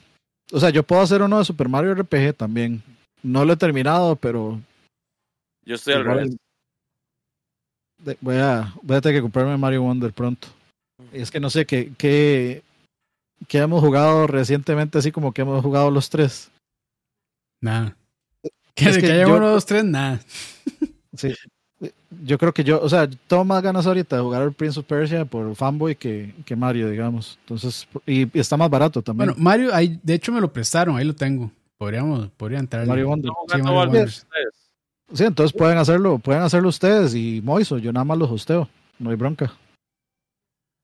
O sea, yo puedo hacer uno de Super Mario RPG también. No lo he terminado, pero. Yo estoy al revés. Voy a, voy a tener que comprarme Mario Wonder pronto. Y es que no sé qué, qué, qué hemos jugado recientemente, así como que hemos jugado los tres. Nada. Que, que, haya uno, dos, tres, nada. Sí. Yo creo que yo, o sea, tengo más ganas ahorita de jugar al Prince of Persia por fanboy que, que Mario, digamos. Entonces, y, está más barato también. Bueno, Mario, ahí, de hecho me lo prestaron, ahí lo tengo. Podríamos, podría entrar. Mario Wonder. Sí, Mario sí, entonces pueden hacerlo, pueden hacerlo ustedes y Moiso, yo nada más los hosteo, no hay bronca.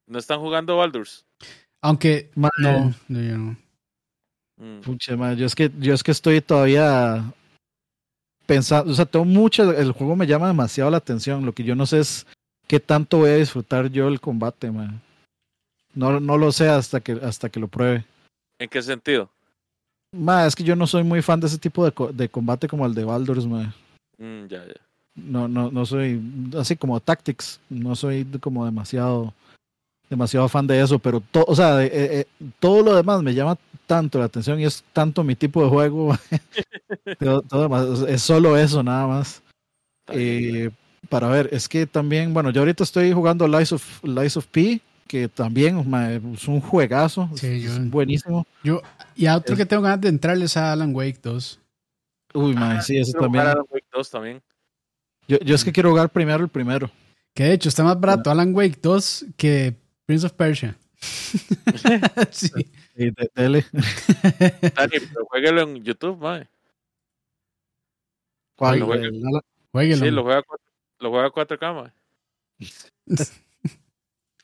¿No están jugando Baldur's? Aunque, no, no, yo no. Mm. Pucha, yo es que yo es que estoy todavía pensando, o sea, tengo mucho, el juego me llama demasiado la atención, lo que yo no sé es qué tanto voy a disfrutar yo el combate, man. No, no lo sé hasta que, hasta que lo pruebe. ¿En qué sentido? Ma, es que yo no soy muy fan de ese tipo de, co- de combate como el de Baldur's, ma. Mm, ya, ya. No, no, no soy así como Tactics, no soy como demasiado demasiado fan de eso, pero to- o sea, eh, eh, todo lo demás me llama tanto la atención y es tanto mi tipo de juego. todo, todo es solo eso nada más. Eh, para ver, es que también, bueno, yo ahorita estoy jugando Lies of, Lies of P, que también ma, es un juegazo, Sí, es yo- buenísimo. Yo, y a otro Es- que tengo ganas de entrarles a Alan Wake 2. Uy, ma, sí, eso también. Alan Wake 2 también. Yo, yo es que quiero jugar primero el primero. Que de hecho está más barato Alan Wake 2 que Prince of Persia. sí. Sí, de- dele. Dani, pero jueguelo en YouTube, mae. ¿Cuál? Lo Jueguelo. Sí, lo juega, cuatro- lo juega 4K, mae.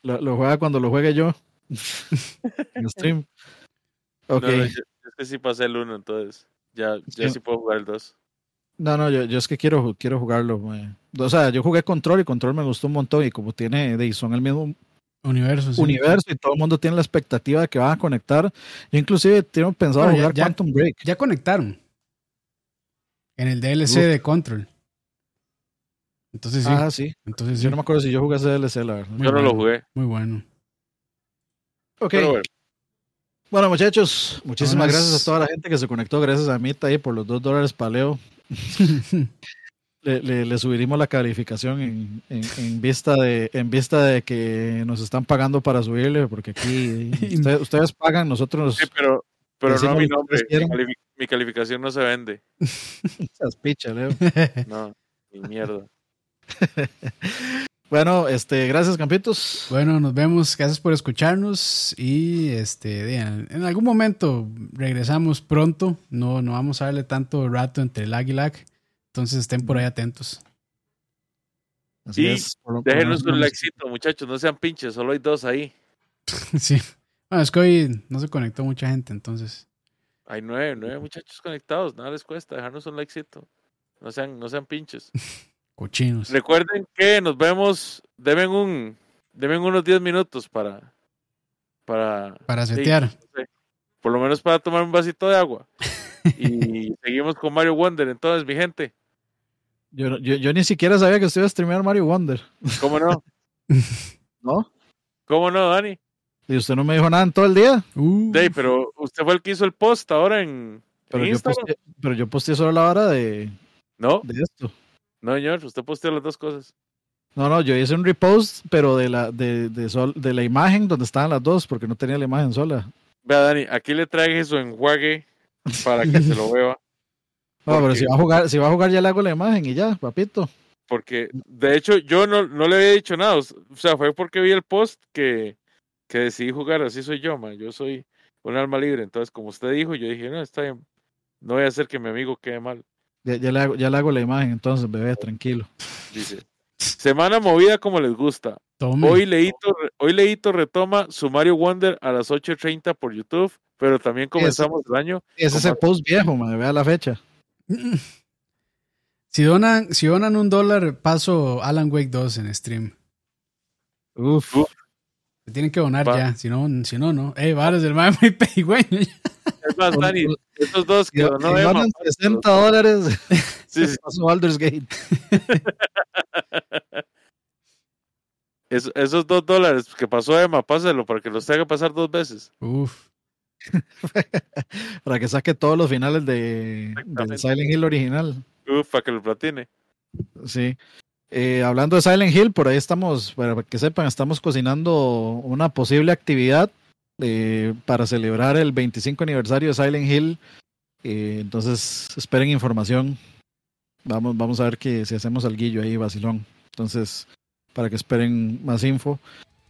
Lo, lo juega cuando lo juegue yo. en stream. Ok. No, no, yo- es que sí pasé el 1, entonces ya, ya Sí. sí puedo jugar el 2. No, no, yo, yo es que quiero, quiero jugarlo. mae. O sea, yo jugué Control y Control me gustó un montón. Y como tiene, son el mismo Universo. sí. universo y todo el mundo tiene la expectativa de que van a conectar. Yo inclusive tengo pensado Bueno, ya- jugar ya- Quantum Break. Ya conectaron. En el DLC Uf. de Control. Entonces sí. Ah, sí. entonces sí. Yo no me acuerdo si yo jugué ese DLC, la verdad. Muy Yo no lo jugué. Muy bueno. Ok. Bueno, Bueno, muchachos, muchísimas gracias a toda la gente que se conectó. Gracias a Mita ahí por los dos dólares paleo. Le, le, le subiremos la calificación en, en, en vista de en vista de que nos están pagando para subirle, porque aquí ustedes, ustedes pagan, nosotros sí, pero, pero no mi nombre. Mi, calificación no se vende. esas pichas, Leo. No, ni mierda. Bueno, este, gracias, campitos. Bueno, nos vemos. Gracias por escucharnos. Y este, en algún momento regresamos pronto. No, no vamos a darle tanto rato entre lag y lag. Entonces estén por ahí atentos. Así Y es, por lo- por lo Déjenos un likecito, muchachos. No sean pinches, solo hay dos ahí. sí. Bueno, es que hoy no se conectó mucha gente, entonces. Hay nueve, nueve muchachos conectados. Nada les cuesta dejarnos un likecito. No sean, no sean pinches. Cochinos. Recuerden que nos vemos. Deben un, deben unos 10 minutos para, para, Para sí, setear. no sé, por lo menos para tomar un vasito de agua. Y seguimos con Mario Wonder, entonces, mi gente. Yo, no- yo, yo ni siquiera sabía que usted iba a streamear Mario Wonder, ¿Cómo no? ¿no? ¿Cómo no, Dani? Y usted no me dijo nada en todo el día. Uh, Dey, pero usted fue el que hizo el post ahora en, Pero en yo, Instagram. posteé, pero yo posteé solo la hora de, No, de esto. no, señor, usted posteó las dos cosas. No, no, yo hice un repost, pero de la, de, de, sol- de la imagen donde estaban las dos, porque no tenía la imagen sola. Vea, Dani, aquí le traje su enjuague para que se lo vea. No, pero si va a jugar, si va a jugar ya le hago la imagen y ya, papito. Porque, de hecho, yo no, no le había dicho nada. O sea, fue porque vi el post que, que decidí jugar. Así soy yo, man. Yo soy un alma libre. Entonces, como usted dijo, yo dije, no, está bien. No voy a hacer que mi amigo quede mal. Ya, ya le hago, ya le hago la imagen, entonces, bebé, tranquilo. Dice. Semana movida como les gusta. tome. Hoy Leito, hoy Leito retoma su Mario Wonder a las 8.30 por YouTube, pero también comenzamos el año. Ese es el post viejo, me vea la fecha. Si donan, si donan un dólar, paso Alan Wake 2 en stream. Uf. Uf. Se tienen que donar Va. ya. Si no, si no, no. Ey, varas del mae muy pedigüeño. Es más, Dani, estos dos que no si vemos. donan 60 dólares, Sí, sí. paso Baldur's Gate. Es- esos dos dólares que pasó Emma, páselo para que los tenga que pasar dos veces. Uf. Para que saque todos los finales de, del. Silent Hill original. Uf, para que lo platine. Sí. Eh, hablando de Silent Hill, por ahí estamos, para que sepan, estamos cocinando una posible actividad eh, para celebrar el 25 aniversario de Silent Hill. Eh, entonces, esperen información. Vamos, vamos a ver que si hacemos algo ahí, vacilón. Entonces, para que esperen más info.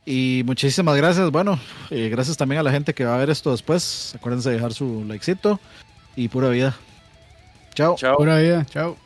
Y muchísimas gracias. Bueno, eh, gracias también a la gente que va a ver esto después. Acuérdense de dejar su likecito y pura vida. Chao. Chao. Pura vida. Chao.